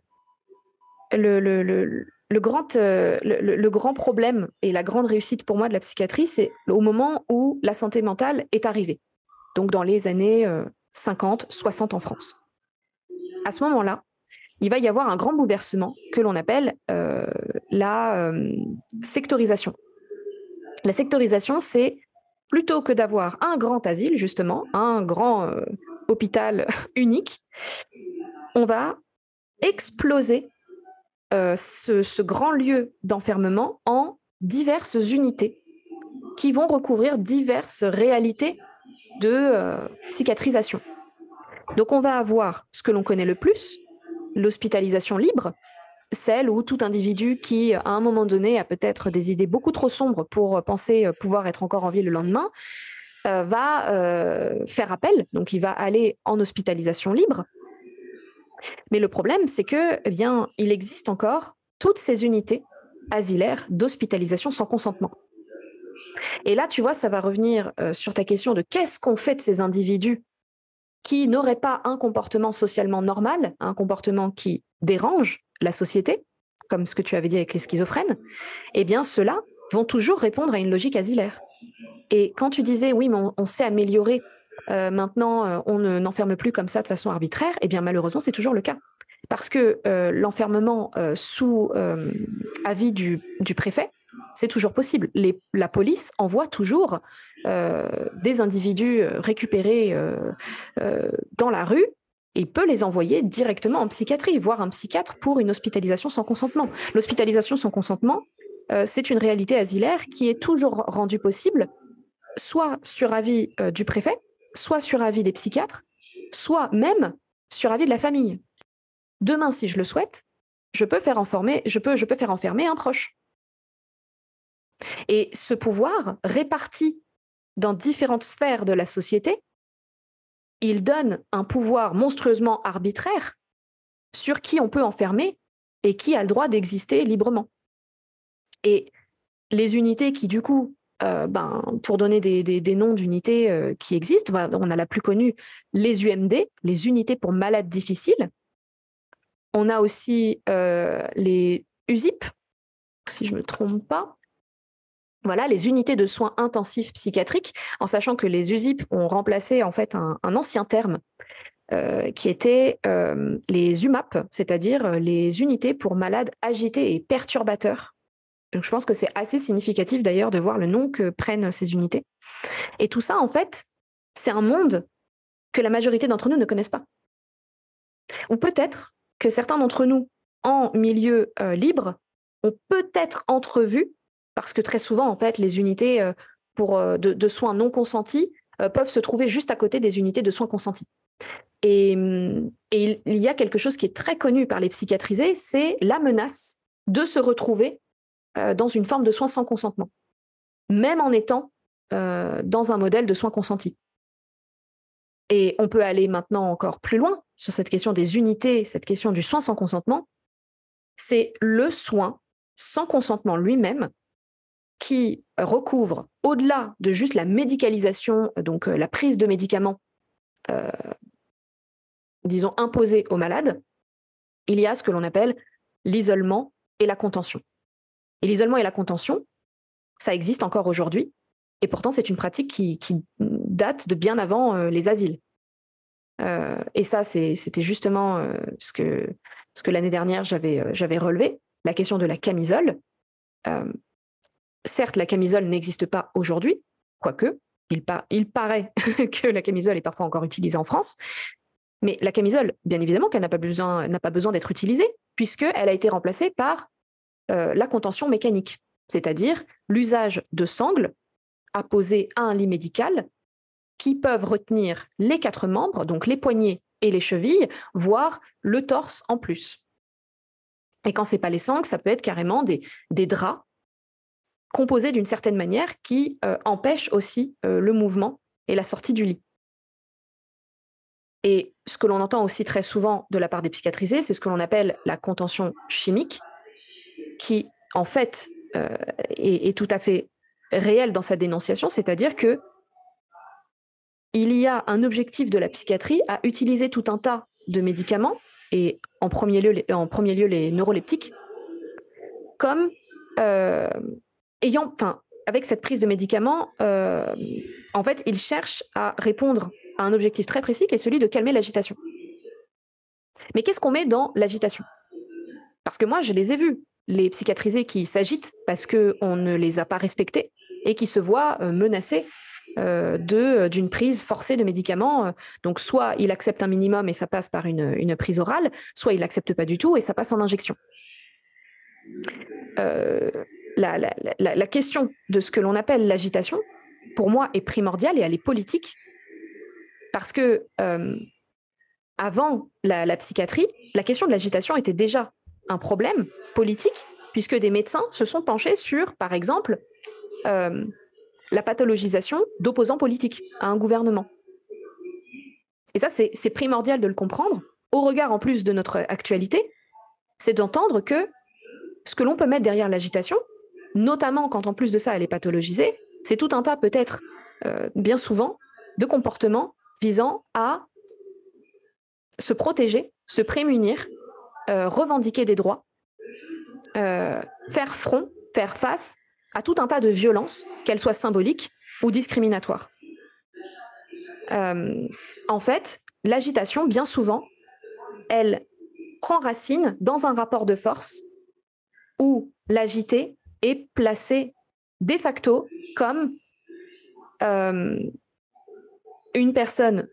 le, le, le, grand, euh, le, grand problème et la grande réussite pour moi de la psychiatrie, c'est au moment où la santé mentale est arrivée, donc dans les années 50, euh, 60 en France. À ce moment-là, il va y avoir un grand bouleversement que l'on appelle euh, la sectorisation. La sectorisation, c'est plutôt que d'avoir un grand asile, justement, un grand hôpital unique, on va exploser euh, ce, grand lieu d'enfermement en diverses unités qui vont recouvrir diverses réalités de euh, cicatrisation. Donc on va avoir ce que l'on connaît le plus, l'hospitalisation libre, celle où tout individu qui, à un moment donné, a peut-être des idées beaucoup trop sombres pour penser pouvoir être encore en vie le lendemain, euh, va faire appel. Donc il va aller en hospitalisation libre, mais le problème, c'est que, eh bien, il existe encore toutes ces unités asilaires d'hospitalisation sans consentement. Et là, tu vois, ça va revenir euh, sur ta question de qu'est-ce qu'on fait de ces individus qui n'auraient pas un comportement socialement normal, un comportement qui dérange la société, comme ce que tu avais dit avec les schizophrènes, eh bien, ceux-là vont toujours répondre à une logique asilaire. Et quand tu disais, oui, mais on, on sait améliorer euh, maintenant, euh, on n'enferme plus comme ça de façon arbitraire, eh bien malheureusement, c'est toujours le cas. Parce que euh, l'enfermement sous avis du, préfet, c'est toujours possible. la police envoie toujours des individus récupérés dans la rue et peut les envoyer directement en psychiatrie, voire un psychiatre pour une hospitalisation sans consentement. L'hospitalisation sans consentement, c'est une réalité asilaire qui est toujours rendue possible, soit sur avis du préfet, soit sur avis des psychiatres, soit même sur avis de la famille. Demain, si je le souhaite, je peux faire, peux, je peux faire enfermer un proche. Et ce pouvoir, réparti dans différentes sphères de la société, il donne un pouvoir monstrueusement arbitraire sur qui on peut enfermer et qui a le droit d'exister librement. Et les unités qui, du coup, euh, ben, pour donner des, noms d'unités euh, qui existent, on a la plus connue, les UMD, les unités pour malades difficiles. On a aussi euh, les USIP, si je ne me trompe pas. Voilà, les unités de soins intensifs psychiatriques, en sachant que les USIP ont remplacé en fait un, ancien terme qui était les UMAP, c'est-à-dire les unités pour malades agités et perturbateurs donc je pense que c'est assez significatif d'ailleurs de voir le nom que prennent ces unités. Et tout ça, en fait, c'est un monde que la majorité d'entre nous ne connaissent pas. Ou peut-être que certains d'entre nous, en milieu euh, libre, ont peut-être entrevu, parce que très souvent, en fait, les unités euh, pour, euh, de, soins non consentis peuvent se trouver juste à côté des unités de soins consentis. Et, et il y a quelque chose qui est très connu par les psychiatrisés, c'est la menace de se retrouver euh, dans une forme de soins sans consentement, même en étant euh, dans un modèle de soins consentis. Et on peut aller maintenant encore plus loin sur cette question des unités, cette question du soin sans consentement. C'est le soin sans consentement lui-même qui recouvre, au-delà de juste la médicalisation, donc euh, la prise de médicaments, disons, imposée aux malades, il y a ce que l'on appelle l'isolement et la contention. Et l'isolement et la contention, ça existe encore aujourd'hui. Et pourtant, c'est une pratique qui, date de bien avant euh, les asiles. Euh, et ça, c'était justement euh, ce que, ce que l'année dernière, j'avais relevé, la question de la camisole. certes, la camisole n'existe pas aujourd'hui, quoique, il, il paraît que la camisole est parfois encore utilisée en France, mais la camisole, bien évidemment, qu'elle n'a pas besoin, pas besoin d'être utilisée, puisqu'elle a été remplacée par la contention mécanique, c'est-à-dire l'usage de sangles apposées à un lit médical qui peuvent retenir les quatre membres, donc les poignets et les chevilles, voire le torse en plus. Et quand c'est pas les sangles, ça peut être carrément des, des draps composés d'une certaine manière qui euh, empêchent aussi euh, le mouvement et la sortie du lit. Et ce que l'on entend aussi très souvent de la part des psychiatrisés, c'est ce que l'on appelle la contention chimique, qui en fait euh, est, tout à fait réelle dans sa dénonciation, c'est-à-dire que il y a un objectif de la psychiatrie à utiliser tout un tas de médicaments, et en premier lieu, les, en premier lieu les neuroleptiques, comme euh, ayant, enfin, avec cette prise de médicaments, euh, en fait, ils cherchent à répondre à un objectif très précis qui est celui de calmer l'agitation. Mais qu'est-ce qu'on met dans l'agitation? Parce que moi, je les ai vus, les psychiatrisés qui s'agitent parce qu'on ne les a pas respectés et qui se voient euh, menacés euh, euh, d'une prise forcée de médicaments. Donc, soit il accepte un minimum et ça passe par une, prise orale, soit il n'accepte pas du tout et ça passe en injection. Euh, la, question de ce que l'on appelle l'agitation, pour moi, est primordiale et elle est politique parce que avant la, psychiatrie, la question de l'agitation était déjà un problème politique puisque des médecins se sont penchés sur, par exemple, la pathologisation d'opposants politiques à un gouvernement. Et ça, c'est primordial de le comprendre, au regard en plus de notre actualité, c'est d'entendre que ce que l'on peut mettre derrière l'agitation, notamment quand en plus de ça elle est pathologisée, c'est tout un tas peut-être, euh, bien souvent, de comportements visant à se protéger, se prémunir, euh, revendiquer des droits, euh, faire front, faire face à tout un tas de violences, qu'elles soient symboliques ou discriminatoires. Euh, en fait, l'agitation, bien souvent, elle prend racine dans un rapport de force où l'agité est placé de facto comme une personne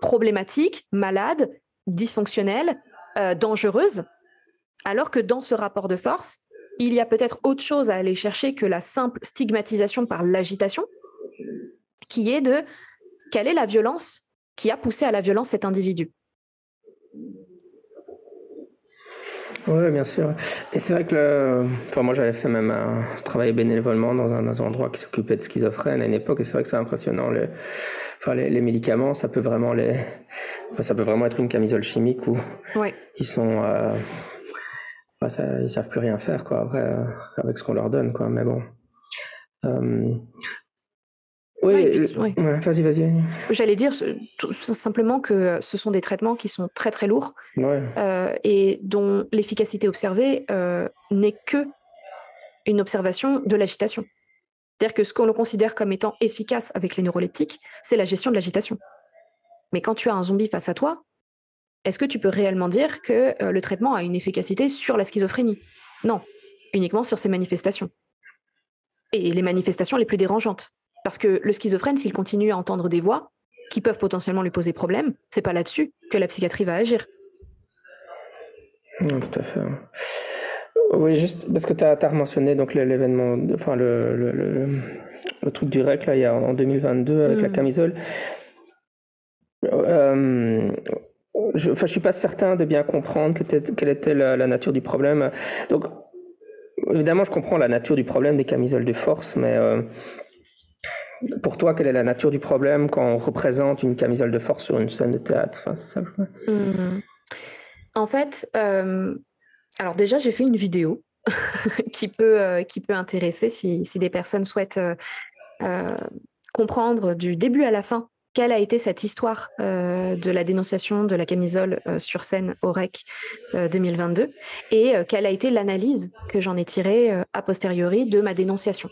problématique, malade, dysfonctionnelle, euh, dangereuse, alors que dans ce rapport de force, il y a peut-être autre chose à aller chercher que la simple stigmatisation par l'agitation, qui est de quelle est la violence qui a poussé à la violence cet individu. Oui, bien sûr. Et c'est vrai que enfin, moi, j'avais fait même un travail bénévolement dans un, endroit qui s'occupait de schizophrènes à une époque, et c'est vrai que c'est impressionnant. Les, enfin, les, médicaments, ça peut vraiment les, ça peut vraiment être une camisole chimique où ils sont, euh, bah, ça, ils savent plus rien faire quoi après euh, avec ce qu'on leur donne quoi mais bon euh, oui, vas-y, vas-y. J'allais dire tout simplement que ce sont des traitements qui sont très très lourds euh, et dont l'efficacité observée n'est que une observation de l'agitation. C'est-à-dire que ce qu'on considère comme étant efficace avec les neuroleptiques, c'est la gestion de l'agitation. Mais quand tu as un zombie face à toi, est-ce que tu peux réellement dire que euh, le traitement a une efficacité sur la schizophrénie? Non, uniquement sur ses manifestations. Et les manifestations les plus dérangeantes. Parce que le schizophrène, s'il continue à entendre des voix qui peuvent potentiellement lui poser problème, c'est pas là-dessus que la psychiatrie va agir. tout à fait. Oui, juste parce que tu as, mentionné donc l'événement, enfin le, le, truc du REC là, il y a en 2022 avec la hmm. camisole. Euh, je ne suis pas certain de bien comprendre quelle était la, nature du problème. Donc, évidemment, je comprends la nature du problème des camisoles de force, mais euh, pour toi, quelle est la nature du problème quand on représente une camisole de force sur une scène de théâtre? Mmh. En fait, euh, alors déjà, j'ai fait une vidéo qui, peut, euh, qui peut intéresser si des personnes souhaitent comprendre du début à la fin quelle a été cette histoire euh, de la dénonciation de la camisole euh, sur scène au REC 2022 euh, et quelle a été l'analyse que j'en ai tirée a posteriori de ma dénonciation,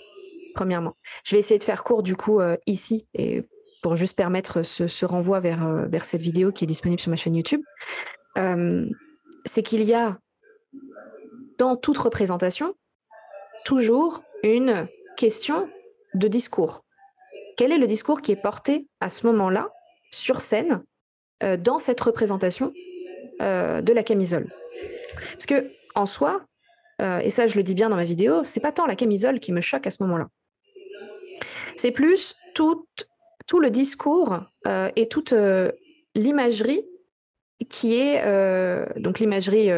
premièrement. Je vais essayer de faire court du coup ici et pour juste permettre ce, renvoi vers, vers cette vidéo qui est disponible sur ma chaîne YouTube. C'est qu'il y a dans toute représentation toujours une question de discours. Quel est le discours qui est porté à ce moment-là sur scène euh, dans cette représentation euh, de la camisole? Parce que en soi, euh, et ça je le dis bien dans ma vidéo, c'est pas tant la camisole qui me choque à ce moment-là. C'est plus tout, le discours et toute l'imagerie qui est donc l'imagerie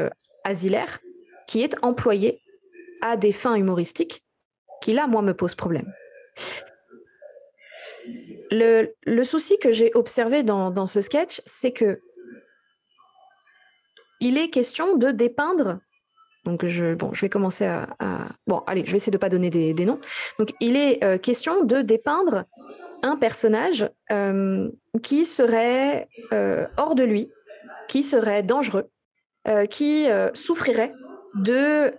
asilaire qui est employée à des fins humoristiques qui là moi me pose problème. Le, souci que j'ai observé dans, ce sketch, c'est que il est question de dépeindre. Donc, je, bon, je vais commencer à, Bon, allez, je vais essayer de ne pas donner des, noms. Donc, il est euh, question de dépeindre un personnage euh, qui serait euh, hors de lui, qui serait dangereux, qui souffrirait de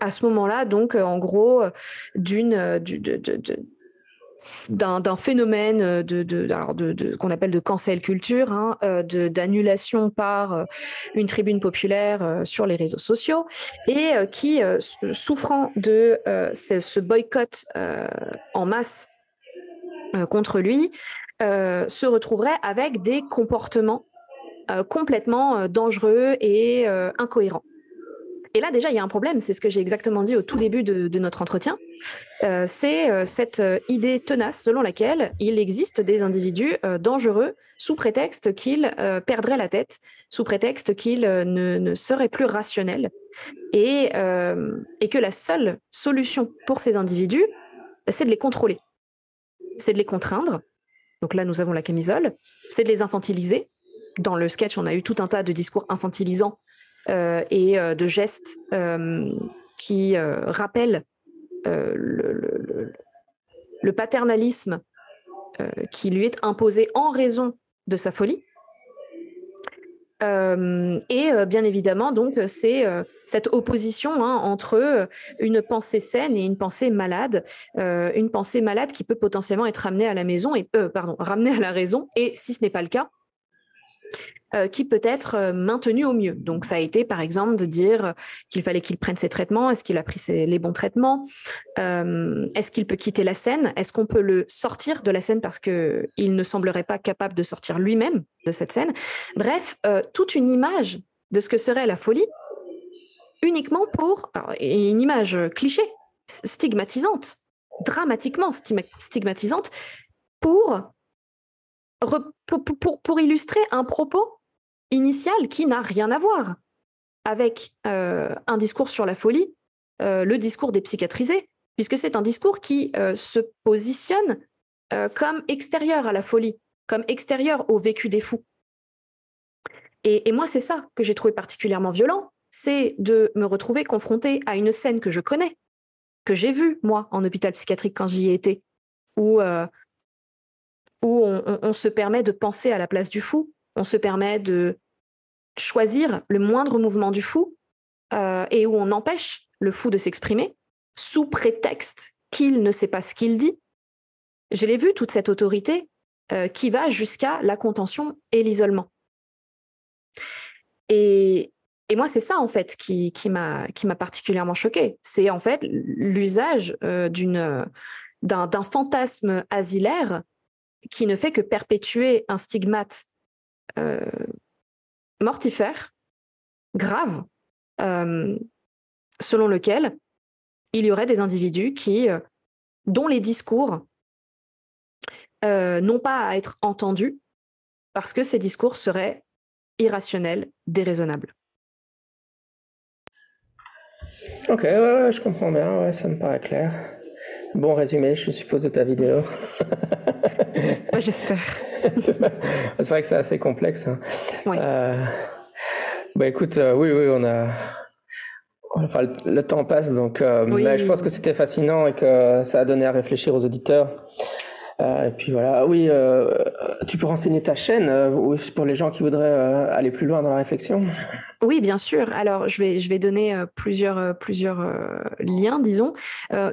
à ce moment-là, donc en gros, d'une d'un phénomène euh, de, qu'on appelle de cancel culture, hein, euh, d'annulation par euh, une tribune populaire sur les réseaux sociaux, et qui, souffrant de ce, boycott en masse contre lui, se retrouverait avec des comportements complètement dangereux et incohérents. Et là, déjà, il y a un problème, c'est ce que j'ai exactement dit au tout début de, notre entretien. Euh, c'est euh, cette euh, idée tenace selon laquelle il existe des individus dangereux sous prétexte qu'ils perdraient la tête, sous prétexte qu'ils ne, seraient plus rationnels, et, que la seule solution pour ces individus, c'est de les contrôler, c'est de les contraindre. Donc là, nous avons la camisole, c'est de les infantiliser. Dans le sketch, on a eu tout un tas de discours infantilisants et de gestes qui rappellent le, paternalisme qui lui est imposé en raison de sa folie. et bien évidemment, donc, c'est cette opposition hein, entre une pensée saine et une pensée malade, une pensée malade qui peut potentiellement être ramenée à la maison et pardon, ramenée à la raison. Et si ce n'est pas le cas, euh, qui peut être euh, maintenu au mieux. Donc, ça a été, par exemple, de dire qu'il fallait qu'il prenne ses traitements. Est-ce qu'il a pris les bons traitements? Euh, Est-ce qu'il peut quitter la scène? Est-ce qu'on peut le sortir de la scène parce qu'il ne semblerait pas capable de sortir lui-même de cette scène? Bref, toute une image de ce que serait la folie uniquement pour une image cliché, stigmatisante, dramatiquement stigmatisante, pour, pour, illustrer un propos initial qui n'a rien à voir avec euh, un discours sur la folie, euh, le discours des psychiatrisés, puisque c'est un discours qui euh, se positionne comme extérieur à la folie, comme extérieur au vécu des fous. Et, et moi, c'est ça que j'ai trouvé particulièrement violent, c'est de me retrouver confrontée à une scène que je connais, que j'ai vue, moi, en hôpital psychiatrique quand j'y ai été, où, où on se permet de penser à la place du fou, on se permet de choisir le moindre mouvement du fou euh, et où on empêche le fou de s'exprimer sous prétexte qu'il ne sait pas ce qu'il dit. Je l'ai vu, toute cette autorité euh, qui va jusqu'à la contention et l'isolement. Et, moi, c'est ça, en fait, qui, m'a particulièrement choqué. C'est, en fait, l'usage euh, d'un fantasme asilaire qui ne fait que perpétuer un stigmate euh, mortifère, grave, euh, selon lequel il y aurait des individus qui, euh, dont les discours n'ont pas à être entendus parce que ces discours seraient irrationnels, déraisonnables. Ok, je comprends bien, ça me paraît clair. Bon résumé, je suppose, de ta vidéo. j'espère. c'est vrai que c'est assez complexe. Hein. Euh, bah écoute, euh, oui, oui, on a. Enfin, le, temps passe, donc euh, mais je pense que c'était fascinant et que ça a donné à réfléchir aux auditeurs. Et puis voilà, oui, tu peux renseigner ta chaîne pour les gens qui voudraient aller plus loin dans la réflexion. Oui, bien sûr. Alors, je vais, je vais donner plusieurs, plusieurs liens, disons.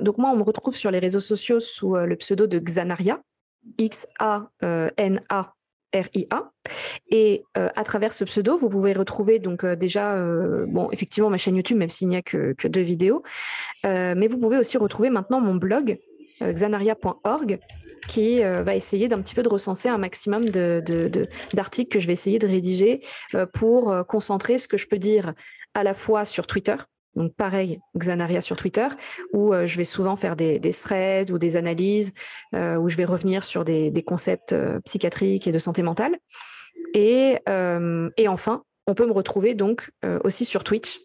donc, moi, on me retrouve sur les réseaux sociaux sous le pseudo de Xanaria. X-A-N-A R-I-A. Et à travers ce pseudo, vous pouvez retrouver donc déjà, bon, effectivement, ma chaîne YouTube, même s'il n'y a que, que deux vidéos, mais vous pouvez aussi retrouver maintenant mon blog, xanaria.org, qui euh, va essayer d'un petit peu de recenser un maximum d'articles que je vais essayer de rédiger euh, pour euh, concentrer ce que je peux dire à la fois sur Twitter, donc pareil, Xanaria sur Twitter, où je vais souvent faire des, threads ou des analyses, où je vais revenir sur des, concepts psychiatriques et de santé mentale. Et, et, enfin, on peut me retrouver donc aussi sur Twitch,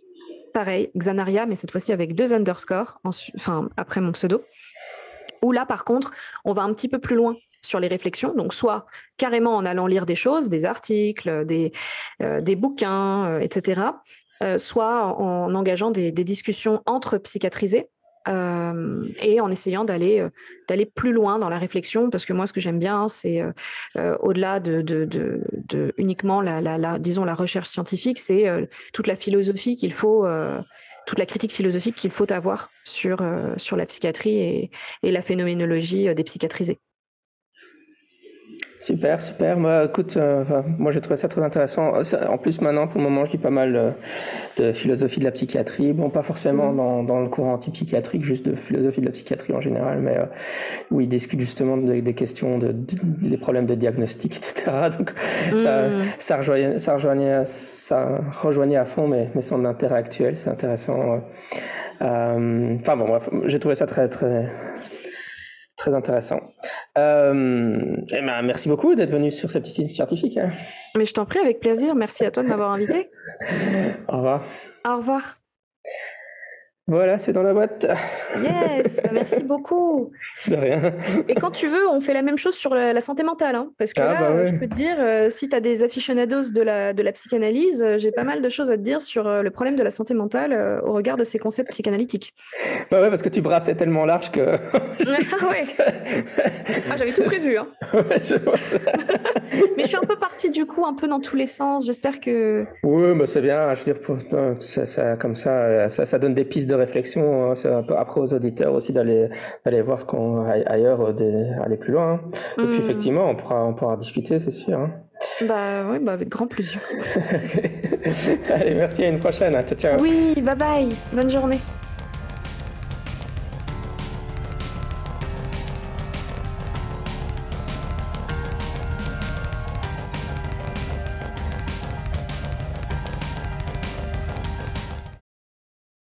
pareil, Xanaria, mais cette fois-ci avec deux underscores, enfin après mon pseudo. Où là, par contre, on va un petit peu plus loin sur les réflexions, donc soit carrément en allant lire des choses, des articles, des, euh, des bouquins, euh, etc., euh, soit en engageant des, discussions entre psychiatrisés et en essayant d'aller plus loin dans la réflexion, parce que moi, ce que j'aime bien, c'est au-delà de, de, uniquement la, disons la recherche scientifique, c'est toute la philosophie qu'il faut toute la critique philosophique qu'il faut avoir sur, euh, sur la psychiatrie et, et la phénoménologie euh, des psychiatrisés. Super, super. Moi, écoute, euh, moi j'ai trouvé ça très intéressant. En plus, maintenant, pour le moment, je lis pas mal euh, de philosophie de la psychiatrie. Bon, pas forcément mm. dans, dans, le courant antipsychiatrique, juste de philosophie de la psychiatrie en général, mais euh, où ils discutent justement des questions de, des problèmes de diagnostic, etc. Donc, ça, mm. ça, rejoignait, ça, rejoignait, ça rejoignait à fond mes, mes centres d'intérêt actuels. C'est intéressant. Enfin bon, bref, j'ai trouvé ça très, très Très intéressant. Euh, eh ben, merci beaucoup d'être venu sur site scientifique. Hein. Mais je t'en prie, avec plaisir. Merci à toi de m'avoir invité. Au revoir. Au revoir. Voilà, c'est dans la boîte. Yes, bah, merci beaucoup. De rien. Et quand tu veux, on fait la même chose sur la, santé mentale. Hein, parce que ah, là, bah je peux te dire, euh, si tu as des aficionados de la, de la psychanalyse, euh, j'ai pas mal de choses à te dire sur euh, le problème de la santé mentale au regard de ces concepts psychanalytiques. Bah ouais, parce que tu brassais tellement large que. ah ouais. ah, j'avais tout prévu. Hein. je Mais je suis un peu partie du coup, un peu dans tous les sens. J'espère que. Oui, bah c'est bien. Je veux dire, pour... ça, ça, comme ça, ça, ça donne des pistes de réflexion hein, après aux auditeurs aussi d'aller d'aller voir ce qu'on ailleurs, euh, d'aller plus loin. Hein. Et puis hmm. effectivement, on pourra on pourra discuter, c'est sûr. Hein. Bah oui, bah avec grand plaisir. Allez, merci à une prochaine. Ciao ciao. Oui, bye bye. Bonne journée.